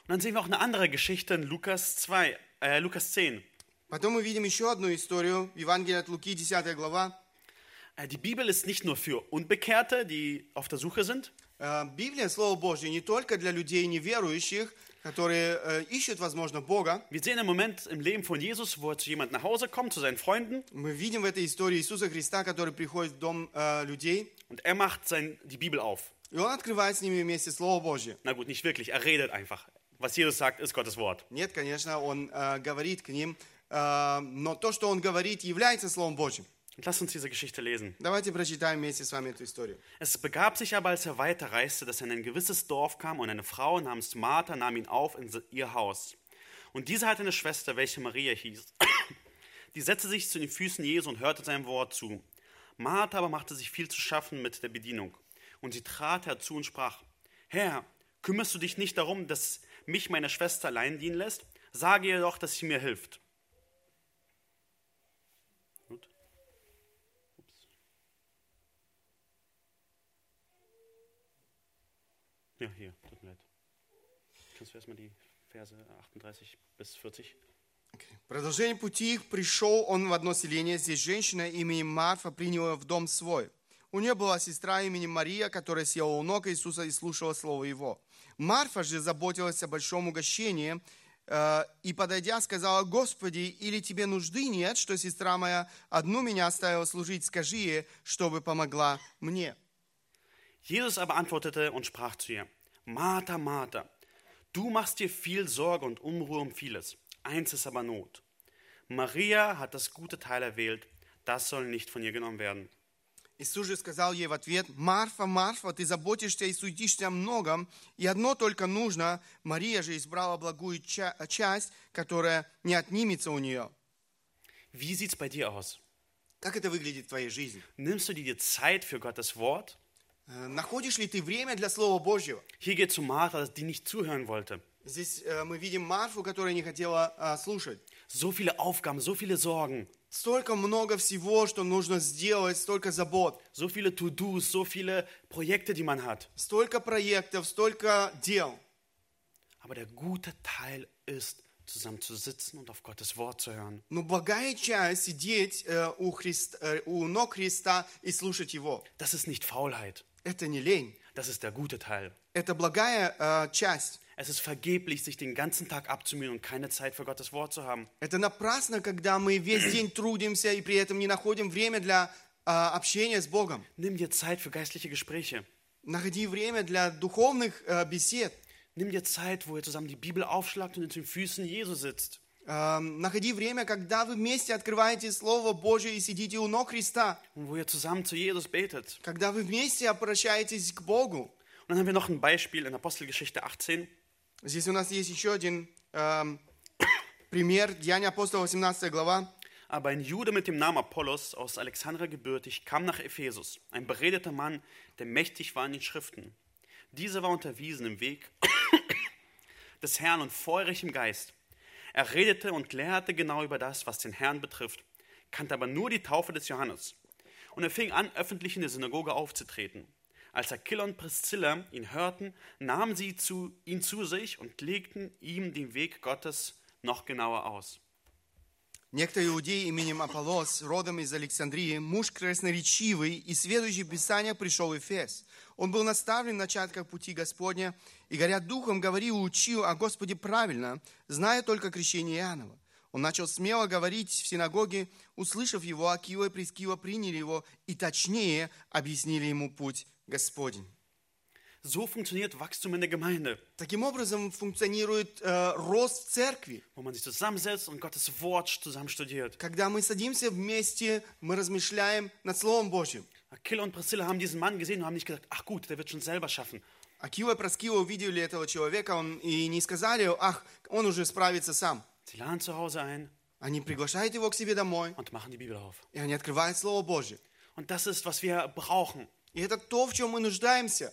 Und dann sehen wir auch eine andere Geschichte in Lukas 2, äh, Lukas 10. Потом мы видим еще одну историю в Евангелии от Луки, 10 глава. Äh, Die Bibel ist nicht nur für Unbekehrte, die auf der Suche sind, Э, Библия, Слово Божье, не только для людей неверующих, которые э, ищут, возможно, Бога. Wir sehen einen Moment im Leben von Jesus, wo er zu jemand nach Hause kommt, zu seinen Freunden, Мы видим в этой истории Иисуса Христа, который приходит в дом э, людей, und er macht sein, die Bibel auf. и Он открывает с ними вместе Слово Божье. Na gut, nicht wirklich, er redet einfach. Was Jesus sagt, ist Gottes Wort. Нет, конечно, Он э, говорит к ним, э, но то, что Он говорит, является Словом Божьим. Und lass uns diese Geschichte lesen. Давайте прочитаем вместе с вами эту историю. Es begab sich aber, als er weiterreiste, dass er in ein gewisses Dorf kam und eine Frau namens Martha nahm ihn auf in ihr Haus. Und diese hatte eine Schwester, welche Maria hieß. Die setzte sich zu den Füßen Jesu und hörte seinem Wort zu. Martha aber machte sich viel zu schaffen mit der Bedienung. Und sie trat herzu und sprach, Herr, kümmerst du dich nicht darum, dass mich meine Schwester allein dienen lässt? Sage ihr doch, dass sie mir hilft. Ja, hier, tut mir leid. Kannst du erstmal die Verse 38 bis 40? В продолжение пути их пришел он в одно селение. Здесь женщина именем Марфа приняла в дом свой. У нее была сестра именем Мария, которая села у ног Иисуса и слушала слово его. Марфа же заботилась о большом угощении э, и, подойдя, сказала, «Господи, или тебе нужды нет, что сестра моя одну меня оставила служить? Скажи ей, чтобы помогла мне». Jesus aber antwortete und sprach zu ihr, Martha, Martha, du machst dir viel Sorge und Unruhe um vieles. Eins ist aber Not. Maria hat das gute Teil erwählt, das soll nicht von ihr genommen werden. Иисус же сказал ей в ответ, «Марфа, Марфа, ты заботишься и суетишься о многом, и одно только нужно. Мария же избрала благую ча- часть, которая не отнимется у нее». Wie sieht's bei dir aus? Как это выглядит в твоей жизни? Nimmst du dir Zeit für Gottes Wort? Э, Находишь ли ты время для Слова Божьего? Hier geht es um Martha, die nicht zuhören wollte. Здесь э, мы видим Марфу, которая не хотела э, слушать. So viele Aufgaben, so viele Sorgen, Столько много всего, что нужно сделать, столько забот, so viele To-Dos, so viele Projekte, die man hat. столько проектов, столько дел. Aber der gute Teil ist, zusammen zu sitzen und auf Gottes Wort zu hören. Но благая часть сидеть э, у, Христ- э, у ног Христа и слушать Его. Das ist nicht Faulheit, Это не лень, das ist der gute Teil. это благая э, часть. Es ist vergeblich, sich den ganzen Tag abzumühen und keine Zeit für Gottes Wort zu haben. Это напрасно, когда мы весь день трудимся и при этом не находим время для э, общения с Богом. Nimm dir Zeit für geistliche Gespräche. Находи время для духовных э, бесед. Nimm dir Zeit, wo ihr zusammen die Bibel aufschlagt und in den Füßen Jesu sitzt. Эм, находи время, когда вы вместе открываете Слово Божье и сидите у ног Христа. Und wo ihr zusammen zu Jesus betet. Когда вы вместе обращаетесь к Богу. Und dann haben wir noch ein Beispiel in Apostelgeschichte 18. Здесь у нас есть еще один эм, пример. Деяния апостола, 18 глава. Aber ein Jude mit dem Namen Apollos, aus Alexandria gebürtig, kam nach Ephesus, ein beredeter Mann, der mächtig war in den Schriften. Dieser war unterwiesen im Weg des Herrn und feurig im Geist. Er redete und lehrte genau über das, was den Herrn betrifft, kannte aber nur die Taufe des Johannes. Und er fing an, öffentlich in der Synagoge aufzutreten. Als Aquila und Priscilla ihn hörten, nahmen sie zu, ihn zu sich und legten ihm den Weg Gottes noch genauer aus. Некто иудей именем Аполлос, родом из Александрии, муж красноречивый и сведущий Писания, пришел в Эфес. Он был наставлен в начатках пути Господня, и, горя духом, говорил и учил о Господе правильно, зная только крещение Иоаннова. Он начал смело говорить в синагоге, услышав его, Акила и Прескила приняли его и точнее объяснили ему путь Господень. So funktioniert Wachstum in der Gemeinde, Таким образом функционирует э, рост церкви. wo man sich zusammensetzt und Gottes Wort zusammen studiert. Когда мы садимся вместе, мы размышляем над Словом Божьим. Aquila und Priscilla haben diesen Mann gesehen und haben nicht gesagt, ach gut, der wird schon selber schaffen. Акила и Проскила увидели этого человека он, и не сказали, ах, он уже справится сам. Sie laden zu Hause ein Они приглашают его к себе домой, und machen die Bibel auf. и они открывают Слово Божье. Und das ist, was wir brauchen. И это то, в чем мы нуждаемся.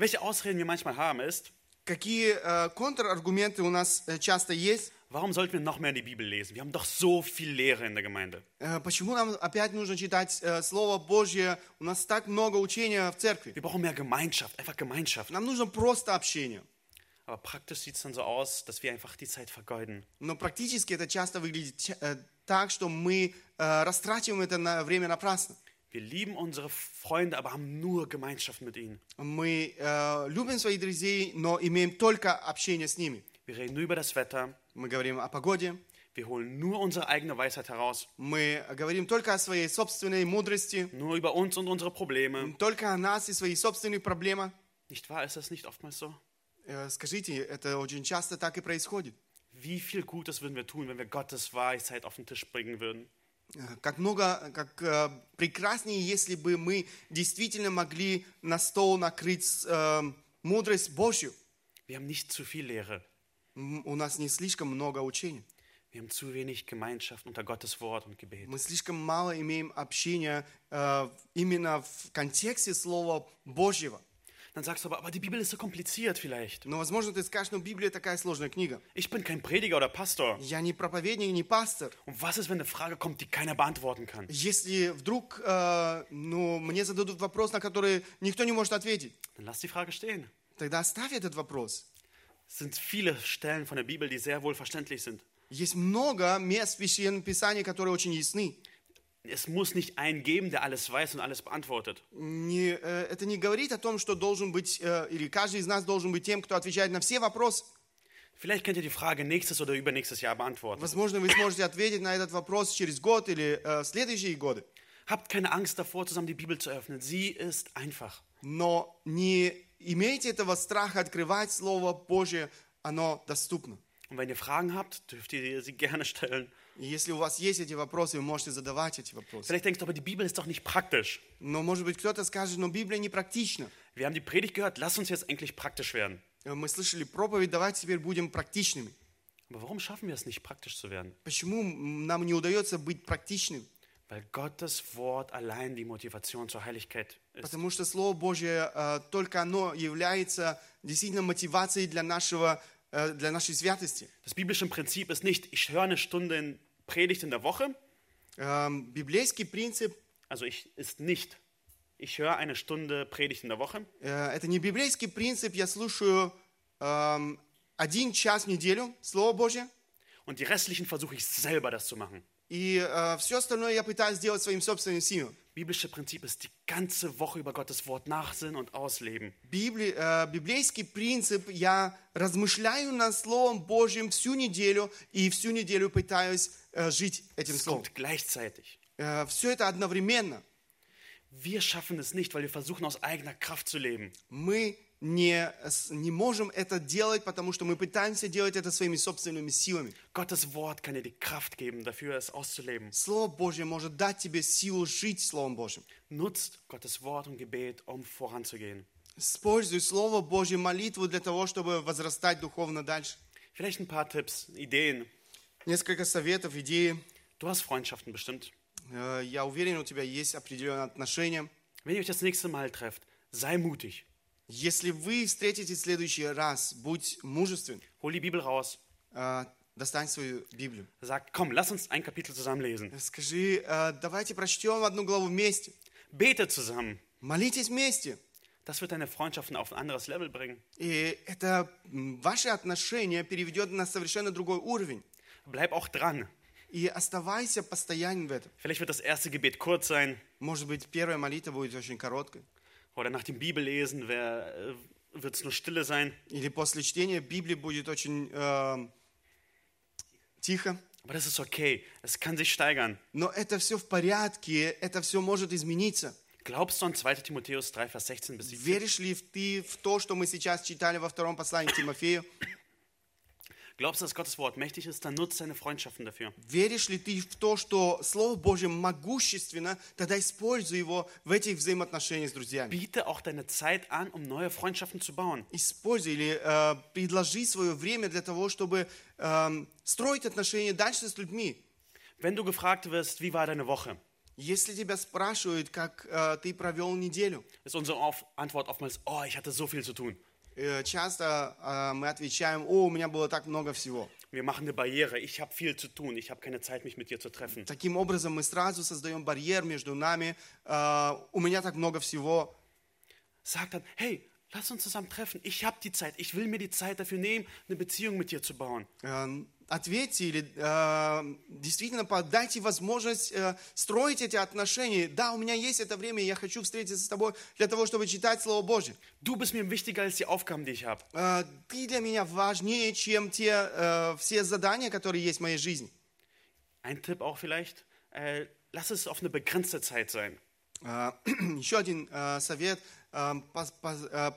Welche Ausreden wir manchmal haben ist, Какие э, контраргументы у нас э, часто есть? warum sollten wir noch mehr die Bibel lesen? Wir haben doch so viel Lehre in der Gemeinde. Э, почему нам опять нужно читать э, Слово Божье? У нас так много учения в церкви. Wir brauchen mehr Gemeinschaft, einfach Gemeinschaft. Нам нужно просто общение. Aber praktisch sieht es dann so aus, dass wir einfach die Zeit vergeuden. Но практически это часто выглядит ча- э, так, что мы э, растрачиваем это на время напрасно. Wir lieben unsere Freunde, aber haben nur Gemeinschaft mit ihnen. Мы э, любим своих друзей, но имеем только общение с ними. Wir reden nur über das Wetter. Мы говорим о погоде, Wir holen nur unsere eigene Weisheit heraus. мы говорим только о своей собственной мудрости, Nur über uns und unsere Probleme. только о нас и своих собственных проблемах. Nicht wahr? Ist das nicht oftmals so? Э, Скажите, это очень часто так и происходит. Wie viel Gutes würden wir tun, wenn wir Gottes Weisheit auf den Tisch bringen würden? Как много, как э, прекраснее, если бы мы действительно могли на стол накрыть э, мудрость Божью. Wir haben nicht zu viel Lehre. У нас не слишком много учения. Wir haben zu wenig Gemeinschaft unter Gottes Wort und Gebet. Мы слишком мало имеем общения э, именно в контексте Слова Божьего. Dann sagst du aber, aber die Bibel ist so kompliziert vielleicht. Но, возможно, ты скажешь, ну, Библия такая сложная книга. Ich bin kein Prediger oder Pastor. Я не проповедник, не пастор. Und was ist, wenn eine Frage kommt, die keiner beantworten kann? Если вдруг э, ну, мне зададут вопрос, на который никто не может ответить, Dann lass die Frage stehen. тогда оставь этот вопрос. Es sind viele Stellen von der Bibel, die sehr wohl verständlich sind. Есть много мест в Священном Писании, которые очень ясны. Es muss nicht einen geben, der alles weiß und alles beantwortet. Не, э, это не говорит о том, что должен быть, э, или каждый из нас должен быть тем, кто отвечает на все вопросы. Vielleicht könnt ihr die Frage nächstes oder übernächstes Jahr beantworten. Возможно, вы сможете ответить на этот вопрос через год или э, в следующие годы. Habt keine Angst davor, zusammen die Bibel zu öffnen. Sie ist einfach. Но не имейте этого страха открывать Слово Божье, оно доступно. Und wenn ihr Fragen habt, dürft ihr sie gerne stellen. Если у вас есть эти вопросы, вы можете задавать эти вопросы. Vielleicht denkst du, aber die Bibel ist doch nicht praktisch. Но, может быть, кто-то скажет, но Библия не практична. Wir haben die Predigt gehört, lass uns jetzt endlich praktisch werden. Э, Мы слышали проповедь, давайте теперь будем практичными. Aber warum schaffen wir es nicht, praktisch zu werden? Почему нам не удается быть практичным? Weil Gottes Wort allein die Motivation zur Heiligkeit ist. Потому что Слово Божье, э, только оно является действительно мотивацией для, нашего, для нашей святости. Das biblische Prinzip ist nicht, ich höre eine Stunde in Predigt in der Woche. Эм, Библейский принцип Also ich ist nicht, ich höre eine Stunde Predigt in der Woche. э, это не библейский принцип, я слушаю эм, один час в неделю Слово Божье, Und die restlichen versuche ich selber das zu machen. и все остальное я пытаюсь сделать своим собственным силам. Biblische Prinzip ist die ganze Woche über Gottes Wort nachsinnen und ausleben. Библи- э, библейский принцип, я размышляю над Словом Божьим всю неделю, и всю неделю пытаюсь э, жить этим Es Словом. kommt gleichzeitig. все это одновременно. Wir schaffen es nicht, weil wir versuchen aus eigener Kraft zu leben. Мы не, не можем это делать, потому что мы пытаемся делать это своими собственными силами. Gottes Wort kann dir die Kraft geben, dafür es auszuleben. Слово Божье может дать тебе силу жить Словом Божьим. Nutzt Gottes Wort und Gebet, um voranzugehen. Используй Слово Божье, молитву для того, чтобы возрастать духовно дальше. Vielleicht ein paar Tipps, Ideen. Несколько советов, идеи. Du hast Freundschaften bestimmt. Э, Я уверен, у тебя есть определенные отношения. Wenn ihr euch das nächste Mal trefft, sei mutig. Если вы встретитесь в следующий раз, будь мужествен. Hol die Bibel raus. Э, Достань свою Библию. Sag, komm, lass uns ein Kapitel zusammen lesen. Скажи, э, давайте прочтем одну главу вместе. Bete zusammen. Молитесь вместе. Das wird deine Freundschaften auf ein anderes Level bringen. И это ваши отношения переведет на совершенно другой уровень. Bleib auch dran. И оставайся постоянным в этом. Vielleicht wird das erste Gebet kurz sein Может быть, первая молитва будет очень короткой. oder nach dem Bibellesen wird es nur Stille sein. Или после чтения Библии будет очень э, тихо. Aber das ist okay. Es kann sich steigern. Но это все в порядке, это все может измениться. Glaubst du an 2. Timotheus 3, Vers 16 bis 17? Веришь ли ты в то, что мы сейчас читали во втором послании к Тимофею? Glaubst du, dass Gottes Wort mächtig ist? Dann nutze deine Freundschaften dafür. Веришь ли ты в то, что Слово Божье могущественно? Тогда используй его в этих взаимоотношениях с друзьями. Biete auch deine Zeit an, um neue Freundschaften zu bauen. Используй или э, предложи свое время для того, чтобы эм, строить отношения дальше с людьми. Wenn du gefragt wirst, wie war deine Woche, Если тебя спрашивают, как э, ты провел неделю, ist unsere Antwort oftmals, oh, ich hatte so viel zu tun. э, часто э, мы отвечаем, о, у меня было так много всего. Wir machen eine Barriere. Ich habe viel zu tun. Ich habe keine Zeit, mich mit dir zu treffen. Таким образом мы сразу создаем барьер между нами. Э, у меня так много всего. Sag dann, hey, lass uns zusammen treffen. Ich habe die Zeit. Ich will mir die Zeit dafür nehmen, eine Beziehung mit dir zu bauen. Ответьте или э, действительно подайте возможность э, строить эти отношения. Да, у меня есть это время, и я хочу встретиться с тобой для того, чтобы читать Слово Божье. Du bist mir wichtiger als die Aufgaben, die ich habe. Э, ты для меня важнее, чем те э, все задания, которые есть в моей жизни. Ein Tipp auch vielleicht, äh, lass es auf eine begrenzte Zeit sein. Э, Еще один э, совет. Э, пос- пос- э,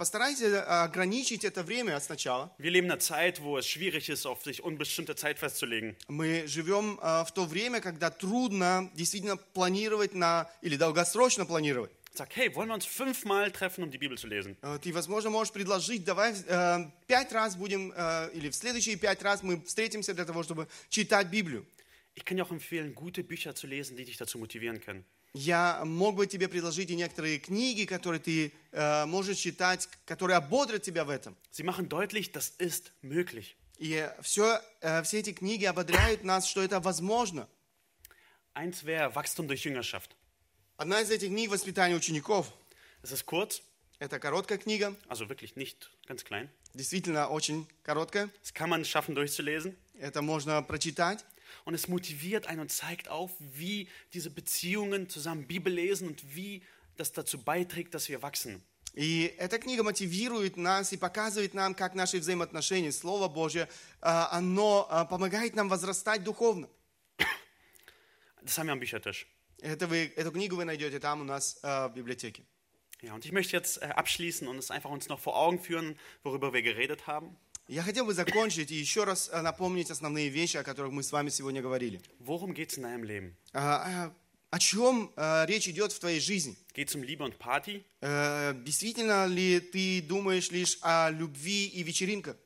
ограничить это время сначала. Wir leben in einer Zeit, wo es schwierig ist, auf sich unbestimmte Zeit festzulegen. Мы живем э, в то время, когда трудно действительно планировать на или долгосрочно планировать. Sag, hey, wollen wir uns fünfmal treffen, um die Bibel zu lesen? Э, Ты, возможно, можешь предложить, давай э, пять раз будем, э, или в следующие пять раз мы встретимся для того, чтобы читать Библию. Ich kann dir auch empfehlen, gute Bücher zu lesen, die dich dazu motivieren können. Я мог бы тебе предложить и некоторые книги, которые ты э, можешь читать, которые ободрят тебя в этом. Sie machen deutlich, das ist möglich. И все, э, все эти книги ободряют нас, что это возможно. Eins wäre Wachstum durch Jüngerschaft. Одна из этих книг «Воспитание учеников». Es ist kurz, Это короткая книга, also wirklich nicht ganz klein. действительно очень короткая. Das kann man schaffen durchzulesen. Это можно прочитать. Und es motiviert einen und zeigt auf, wie diese Beziehungen zusammen Bibel lesen und wie das dazu beiträgt, dass wir wachsen. И эта книга мотивирует нас и показывает нам, как наши взаимоотношения, Слово Божье, а, оно а, помогает нам возрастать духовно. Das haben wir am Büchertisch. Это вы, эту книгу вы найдете там у нас а, в библиотеке. Ja, und ich möchte jetzt äh, abschließen und es einfach uns noch vor Augen führen, worüber wir geredet haben. Я хотел бы закончить и еще раз а, напомнить основные вещи, о которых мы с вами сегодня говорили. Worum geht es in deinem Leben? А, а, О чем а, речь идет в твоей жизни? Geht es um Liebe und Party? Э, Действительно ли ты думаешь лишь о любви и вечеринках?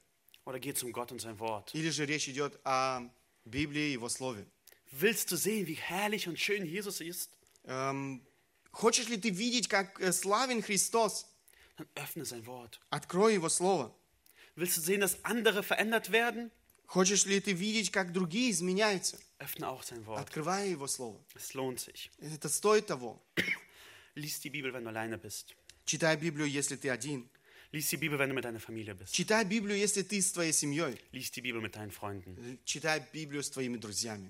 Oder geht es um Gott und sein Wort? Или же речь идет о Библии и Его Слове? Willst du sehen, wie herrlich und schön Jesus ist? Эм, Хочешь ли ты видеть, как э, славен Христос? Dann öffne sein Wort. Открой Его Слово. Willst du sehen, dass andere verändert werden? Хочешь ли ты видеть, как другие изменяются? Öffne auch sein Wort. Открывай Его Слово. Es lohnt sich. Это стоит того. Lies die Bibel, wenn du alleine bist. Читай Библию, если ты один. Lies die Bibel, wenn du mit deiner Familie bist. Читай Библию, если ты с твоей семьей. Lies die Bibel mit deinen Freunden. Читай Библию с твоими друзьями.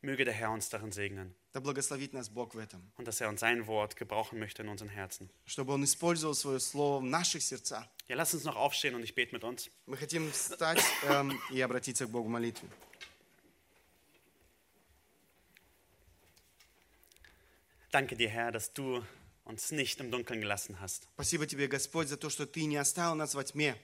Möge der Herr uns darin segnen Да благословит нас Бог в этом. und dass er uns sein Wort gebrauchen möchte in unseren Herzen. Чтобы Он использовал свое Слово в наших сердцах. Ja, lass uns noch aufstehen und ich bete mit uns. Мы хотим встать эм, и обратиться к Богу в молитве. Danke dir, Herr, dass du uns nicht im Dunkeln gelassen hast. Спасибо тебе, Господь, за то, что ты не оставил нас во тьме.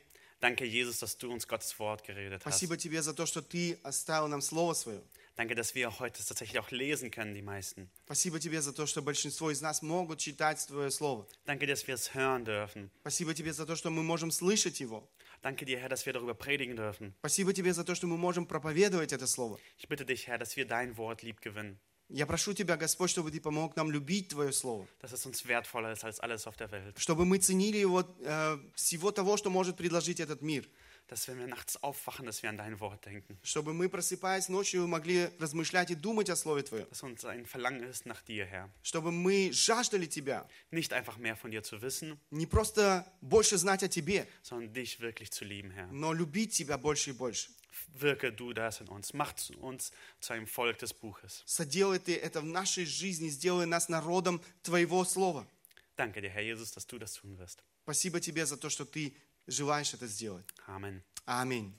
Danke, Jesus, dass du uns Gottes Wort geredet hast. Спасибо тебе за то, что ты оставил нам Слово Свое. Danke, dass wir heute tatsächlich auch lesen können, die meisten. Спасибо тебе за то, что большинство из нас могут читать Твое Слово. Danke, dass wir es hören dürfen. Спасибо тебе за то, что мы можем слышать его. Danke dir, Herr, dass wir darüber predigen dürfen. Спасибо тебе за то, что мы можем проповедовать это Слово. Ich bitte dich, Herr, dass wir dein Wort lieb gewinnen. Я прошу Тебя, Господь, чтобы Ты помог нам любить Твое Слово. Dass es uns wertvoller ist als alles auf der Welt. Чтобы мы ценили его, э, всего того, что может предложить этот мир. Dass wenn wir nachts aufwachen, dass wir an dein Wort denken. Чтобы мы, просыпаясь ночью, могли размышлять и думать о Слове Твоем. Dass uns ein Verlangen ist nach dir, Herr. Чтобы мы жаждали Тебя. Nicht einfach mehr von dir zu wissen, Не просто больше знать о Тебе, sondern dich wirklich zu lieben, Herr. но любить Тебя больше и больше. Wirke du das in uns. Mach uns zu einem Volk des Buches. Соделай Ты это в нашей жизни, сделай нас народом Твоего Слова. Danke dir, Herr Jesus, dass du das tun wirst. Спасибо Тебе за то, что Ты желаешь это сделать. Аминь. Аминь.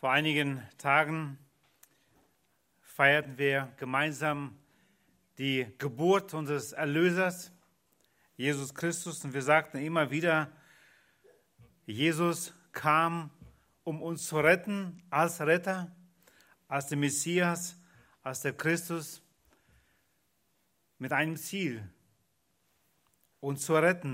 Vor einigen Tagen feierten wir gemeinsam die Geburt unseres Erlösers, Jesus Christus, und wir sagten immer wieder, Jesus kam, um uns zu retten als Retter, als der Messias, als der Christus, mit einem Ziel, uns zu retten